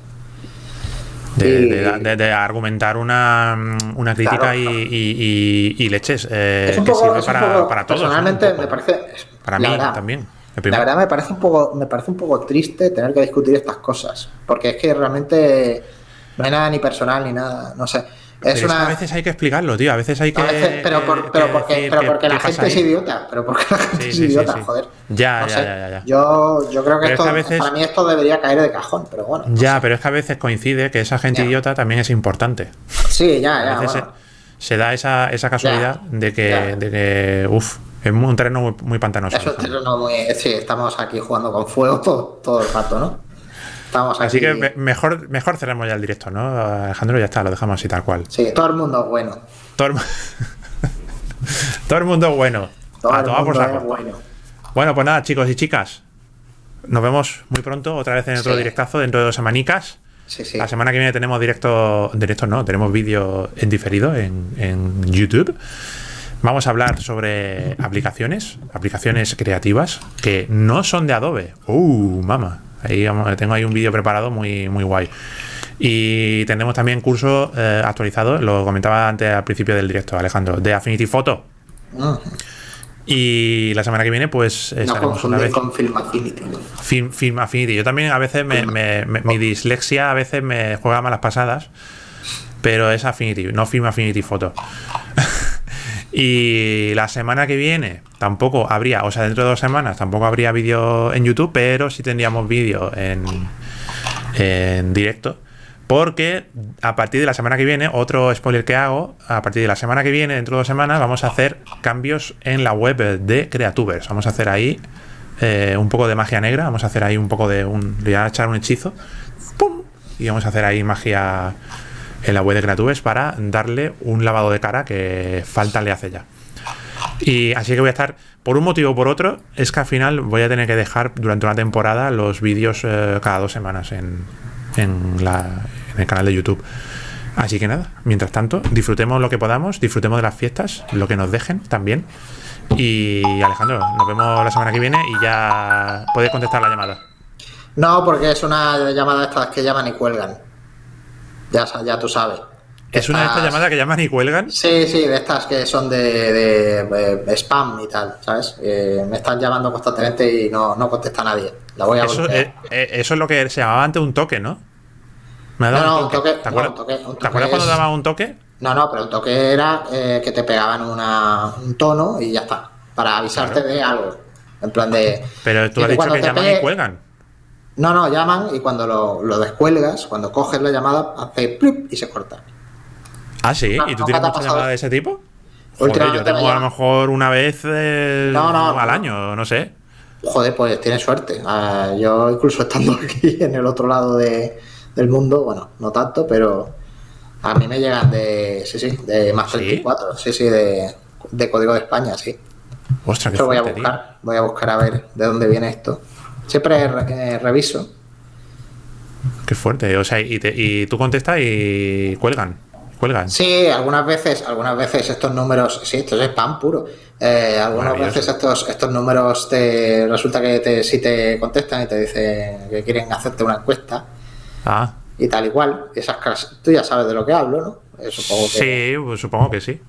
[SPEAKER 1] de,
[SPEAKER 2] Y-
[SPEAKER 1] de- de- de argumentar una, una crítica
[SPEAKER 2] Claro.
[SPEAKER 1] y, y- y- y leches eh,
[SPEAKER 2] Es un
[SPEAKER 1] que
[SPEAKER 2] poco,
[SPEAKER 1] sirve
[SPEAKER 2] es un
[SPEAKER 1] para,
[SPEAKER 2] poco-
[SPEAKER 1] para todos.
[SPEAKER 2] personalmente
[SPEAKER 1] poco.
[SPEAKER 2] me parece
[SPEAKER 1] Para mí
[SPEAKER 2] verdad,
[SPEAKER 1] también.
[SPEAKER 2] La verdad me parece un poco, me parece un poco triste tener que discutir estas cosas, porque es que realmente no hay nada ni personal ni nada, no sé. Es
[SPEAKER 1] Pero es que
[SPEAKER 2] una
[SPEAKER 1] a veces hay que explicarlo, tío. A veces hay que.
[SPEAKER 2] a veces- pero, por-
[SPEAKER 1] que
[SPEAKER 2] pero porque,
[SPEAKER 1] decir
[SPEAKER 2] pero porque la gente es idiota, pero porque la gente
[SPEAKER 1] Sí,
[SPEAKER 2] es
[SPEAKER 1] sí,
[SPEAKER 2] idiota,
[SPEAKER 1] sí.
[SPEAKER 2] joder.
[SPEAKER 1] Ya,
[SPEAKER 2] No
[SPEAKER 1] ya, ya, ya, ya.
[SPEAKER 2] Yo, yo creo que
[SPEAKER 1] Pero es
[SPEAKER 2] esto,
[SPEAKER 1] que a veces-
[SPEAKER 2] para mí esto debería caer de cajón, pero bueno.
[SPEAKER 1] Ya, pero es que a veces coincide que esa gente
[SPEAKER 2] Ya.
[SPEAKER 1] idiota también es importante.
[SPEAKER 2] Sí, ya,
[SPEAKER 1] A
[SPEAKER 2] ya.
[SPEAKER 1] veces
[SPEAKER 2] bueno.
[SPEAKER 1] se, se da esa, esa casualidad de que, de que uff, es un terreno muy, muy pantanoso.
[SPEAKER 2] Eso es terreno muy. Sí, estamos aquí jugando con fuego todo, todo el rato, ¿no? Estamos aquí.
[SPEAKER 1] Así que me- mejor, mejor cerremos ya el directo, ¿no? Alejandro, ya está, lo dejamos así tal cual.
[SPEAKER 2] Sí, todo el mundo es bueno.
[SPEAKER 1] Todo el, todo el mundo es bueno.
[SPEAKER 2] Todo
[SPEAKER 1] a
[SPEAKER 2] el
[SPEAKER 1] tomar por
[SPEAKER 2] mundo
[SPEAKER 1] saco.
[SPEAKER 2] es bueno.
[SPEAKER 1] Bueno, pues nada, chicos y chicas. Nos vemos muy pronto, otra vez en otro
[SPEAKER 2] Sí.
[SPEAKER 1] directazo, dentro de dos semanicas.
[SPEAKER 2] Sí, sí.
[SPEAKER 1] La semana que viene tenemos directo, directo no, tenemos vídeo en diferido en, en YouTube. Vamos a hablar sobre aplicaciones, aplicaciones creativas que no son de Adobe. ¡Uh, mama! Ahí vamos- tengo ahí un vídeo preparado muy, muy guay. Y tenemos también curso eh, actualizado, lo comentaba antes al principio del directo, Alejandro, de Affinity Photo.
[SPEAKER 2] Mm,
[SPEAKER 1] Y la semana que viene, pues
[SPEAKER 2] No confundir
[SPEAKER 1] vez.
[SPEAKER 2] con Film Affinity.
[SPEAKER 1] Film, Film Affinity. Yo también a veces me, me- me- mi dislexia a veces me juega malas pasadas, pero es Affinity, no Film Affinity Photo. y la semana que viene tampoco habría, o sea, dentro de dos semanas tampoco habría vídeo en YouTube, pero sí tendríamos vídeo en, en directo. Porque a partir de la semana que viene, otro spoiler que hago, a partir de la semana que viene, dentro de dos semanas, vamos a hacer cambios en la web de Creatubers. Vamos a hacer ahí eh, un poco de magia negra, vamos a hacer ahí un poco de un. Le voy a echar un hechizo. ¡Pum! Y vamos a hacer ahí magia en la web de Creatubers para darle un lavado de cara que falta le hace ya. Y así que voy a estar, por un motivo o por otro, es que al final voy a tener que dejar durante una temporada los vídeos eh, cada dos semanas en, en el canal de YouTube. Así que nada, mientras tanto, disfrutemos lo que podamos, disfrutemos de las fiestas, lo que nos dejen también. Y Alejandro, nos vemos la semana que viene y ya puedes contestar la llamada.
[SPEAKER 2] No, porque es una llamada de estas que llaman y cuelgan. Ya, ya tú sabes.
[SPEAKER 1] ¿Es una de estas llamadas que llaman y cuelgan?
[SPEAKER 2] Sí, sí, de estas que son de, de- de spam y tal, ¿sabes? Eh, me están llamando constantemente y no, no contesta nadie. La voy a
[SPEAKER 1] Eso, eh, eh, eso es lo que se llamaba antes un toque, ¿no? Me
[SPEAKER 2] No, no,
[SPEAKER 1] un
[SPEAKER 2] un
[SPEAKER 1] toque. ¿Te acuerdas,
[SPEAKER 2] no, un toque- un
[SPEAKER 1] ¿te
[SPEAKER 2] toque
[SPEAKER 1] acuerdas cuando daba un toque?
[SPEAKER 2] No, no, pero el toque era eh, que te pegaban una, un tono y ya está. Para avisarte de algo. En plan de.
[SPEAKER 1] Pero tú has dicho que
[SPEAKER 2] te
[SPEAKER 1] llaman
[SPEAKER 2] pegue-
[SPEAKER 1] y cuelgan.
[SPEAKER 2] No, no, llaman y cuando lo, lo descuelgas, cuando coges la llamada, hace plup y se corta.
[SPEAKER 1] Ah, sí.
[SPEAKER 2] No,
[SPEAKER 1] ¿Y tú tienes muchas llamadas de ese tipo? Joder, yo tengo a lo mejor una vez eh,
[SPEAKER 2] No, no,
[SPEAKER 1] al año, no sé.
[SPEAKER 2] Joder, pues tienes suerte. Ah, yo incluso estando aquí en el otro lado de- del mundo, bueno, no tanto, pero a mí me llegan de, sí, sí, de más
[SPEAKER 1] ¿Sí?
[SPEAKER 2] 34, sí, sí, de, de Código de España, sí.
[SPEAKER 1] Ostras, qué
[SPEAKER 2] Eso voy a
[SPEAKER 1] fuerte, tío.
[SPEAKER 2] buscar, voy a buscar a ver de dónde viene esto. Siempre eh, reviso.
[SPEAKER 1] Qué fuerte. O sea, y, te- y tú contestas y cuelgan. Cuelgan.
[SPEAKER 2] Sí, algunas veces, algunas veces estos números, sí, esto es spam puro. Eh, algunas veces estos, estos números te resulta que te, si te contestan y te dicen que quieren hacerte una encuesta
[SPEAKER 1] Ah,
[SPEAKER 2] y tal igual, esas tú ya sabes de lo que hablo, ¿no? Eh, supongo que
[SPEAKER 1] sí, pues supongo que sí.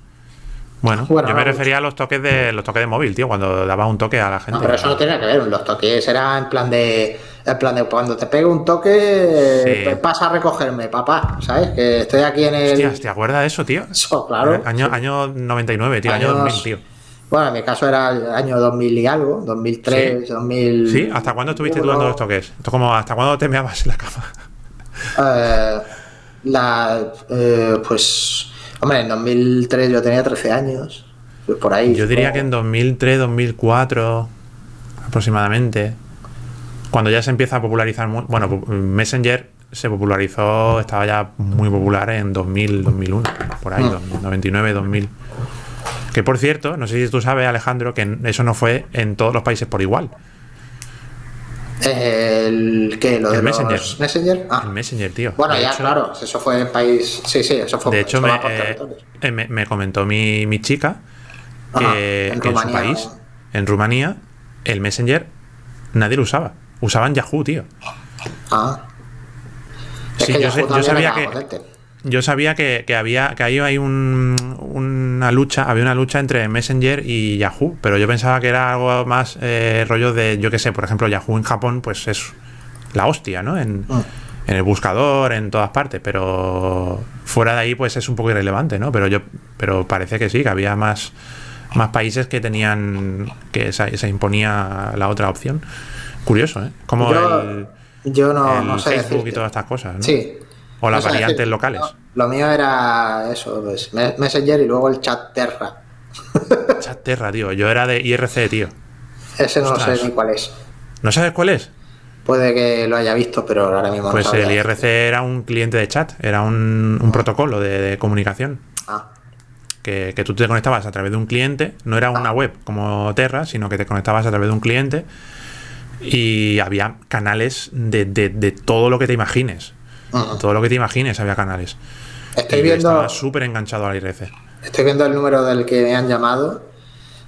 [SPEAKER 1] Bueno,
[SPEAKER 2] Bueno,
[SPEAKER 1] yo me refería a los toques de los toques de móvil, tío, cuando daba un toque a la gente.
[SPEAKER 2] No, pero eso no tiene que ver, los toques era en plan de en plan de cuando te pego un toque
[SPEAKER 1] Sí.
[SPEAKER 2] pues pasa a recogerme, papá, ¿sabes? Que estoy aquí en el
[SPEAKER 1] Hostias, ¿te acuerdas de eso, tío?
[SPEAKER 2] Eso, claro.
[SPEAKER 1] Año, año 99, tío, año
[SPEAKER 2] Años-
[SPEAKER 1] 2000, tío.
[SPEAKER 2] Bueno, en mi caso era el año 2000 y algo, 2003, 2000.
[SPEAKER 1] ¿Sí? ¿Hasta cuándo estuviste tú dando los toques? Esto es como, ¿hasta cuándo te meabas en la cama?
[SPEAKER 2] Eh, la, eh, pues, hombre, en 2003 yo tenía 13 años, pues por ahí.
[SPEAKER 1] Yo diría que en 2003, 2004 aproximadamente, cuando ya se empieza a popularizar, bueno, Messenger se popularizó, estaba ya muy popular en 2000, 2001, por ahí,
[SPEAKER 2] Mm.
[SPEAKER 1] 99, 2000. Que por cierto, no sé si tú sabes, Alejandro, que eso no fue en todos los países por igual.
[SPEAKER 2] El, ¿qué? ¿Lo de
[SPEAKER 1] El
[SPEAKER 2] los
[SPEAKER 1] Messenger.
[SPEAKER 2] Messenger? Ah.
[SPEAKER 1] El Messenger, tío.
[SPEAKER 2] Bueno,
[SPEAKER 1] De
[SPEAKER 2] ya,
[SPEAKER 1] hecho-
[SPEAKER 2] claro, eso fue en país. Sí, sí, eso fue
[SPEAKER 1] De hecho, me, eh, eh, me, me comentó mi, mi chica que,
[SPEAKER 2] Ajá,
[SPEAKER 1] que
[SPEAKER 2] en
[SPEAKER 1] en, su país,
[SPEAKER 2] ¿no?
[SPEAKER 1] en Rumanía, el Messenger nadie lo usaba. Usaban Yahoo, tío.
[SPEAKER 2] Ah. Es
[SPEAKER 1] Sí,
[SPEAKER 2] que
[SPEAKER 1] yo,
[SPEAKER 2] Yahoo
[SPEAKER 1] sabía que
[SPEAKER 2] potente.
[SPEAKER 1] Yo sabía que, que había que ahí hay un, una lucha, había una lucha entre Messenger y Yahoo, pero yo pensaba que era algo más eh, rollo de, yo qué sé, por ejemplo, Yahoo en Japón, pues es la hostia, ¿no? En,
[SPEAKER 2] Mm.
[SPEAKER 1] en el buscador, en todas partes, pero fuera de ahí, pues es un poco irrelevante, ¿no? Pero yo, pero parece que sí, que había más, más países que tenían que se, se imponía la otra opción. Curioso, ¿eh? Como
[SPEAKER 2] Yo,
[SPEAKER 1] el,
[SPEAKER 2] yo no,
[SPEAKER 1] el
[SPEAKER 2] no sé
[SPEAKER 1] Facebook y todas estas cosas, ¿no?
[SPEAKER 2] Sí.
[SPEAKER 1] O las
[SPEAKER 2] No sé
[SPEAKER 1] variantes locales.
[SPEAKER 2] Lo mío era eso, pues, Me- Messenger y luego el chat Terra.
[SPEAKER 1] Chat Terra, tío. Yo era de IRC, tío.
[SPEAKER 2] Ese no
[SPEAKER 1] Ostras.
[SPEAKER 2] sé ni cuál es.
[SPEAKER 1] ¿No sabes cuál es?
[SPEAKER 2] Puede que lo haya visto, pero ahora mismo no
[SPEAKER 1] Pues el. IRC era un cliente de chat, era un, un protocolo de, de comunicación.
[SPEAKER 2] Ah,
[SPEAKER 1] Que, que tú te conectabas a través de un cliente, no era una web como Terra, sino que te conectabas a través de un cliente y había canales de, de- de todo lo que te imagines. Todo lo que te imagines había canales.
[SPEAKER 2] Estoy
[SPEAKER 1] y
[SPEAKER 2] viendo,
[SPEAKER 1] estaba súper enganchado al IRC.
[SPEAKER 2] estoy viendo el número del que me han llamado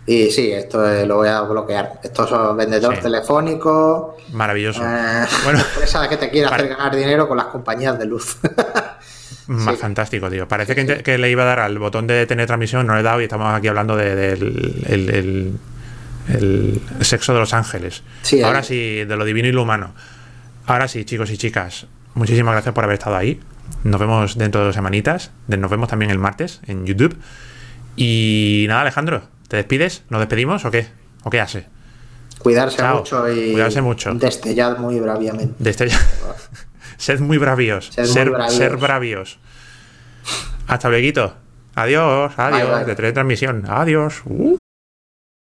[SPEAKER 2] y sí, esto eh, lo voy a bloquear. Estos son vendedores
[SPEAKER 1] Sí.
[SPEAKER 2] telefónicos,
[SPEAKER 1] Maravilloso.
[SPEAKER 2] eh,
[SPEAKER 1] Bueno,
[SPEAKER 2] empresas que te quieren
[SPEAKER 1] para-
[SPEAKER 2] hacer ganar dinero con las compañías de luz.
[SPEAKER 1] Más
[SPEAKER 2] Sí.
[SPEAKER 1] fantástico, tío. Parece que, le iba a dar al botón de tener transmisión, no le he dado y estamos aquí hablando de- del el, el- el sexo de los ángeles.
[SPEAKER 2] Sí,
[SPEAKER 1] Ahora
[SPEAKER 2] el-
[SPEAKER 1] sí, de lo divino y lo humano. Ahora sí, chicos y chicas, muchísimas gracias por haber estado ahí. Nos vemos dentro de dos semanitas. Nos vemos también el martes en YouTube. Y nada, Alejandro, ¿te despides? ¿Nos despedimos o qué? ¿O qué hace?
[SPEAKER 2] Cuidarse
[SPEAKER 1] Chao.
[SPEAKER 2] mucho y
[SPEAKER 1] Cuidarse mucho.
[SPEAKER 2] destellar muy braviamente.
[SPEAKER 1] De este... Sed muy bravíos.
[SPEAKER 2] Sed muy
[SPEAKER 1] ser,
[SPEAKER 2] bravíos.
[SPEAKER 1] ser bravíos. Hasta luego. Adiós, adiós.
[SPEAKER 2] Bye, bye.
[SPEAKER 1] De transmisión. Adiós. Uh.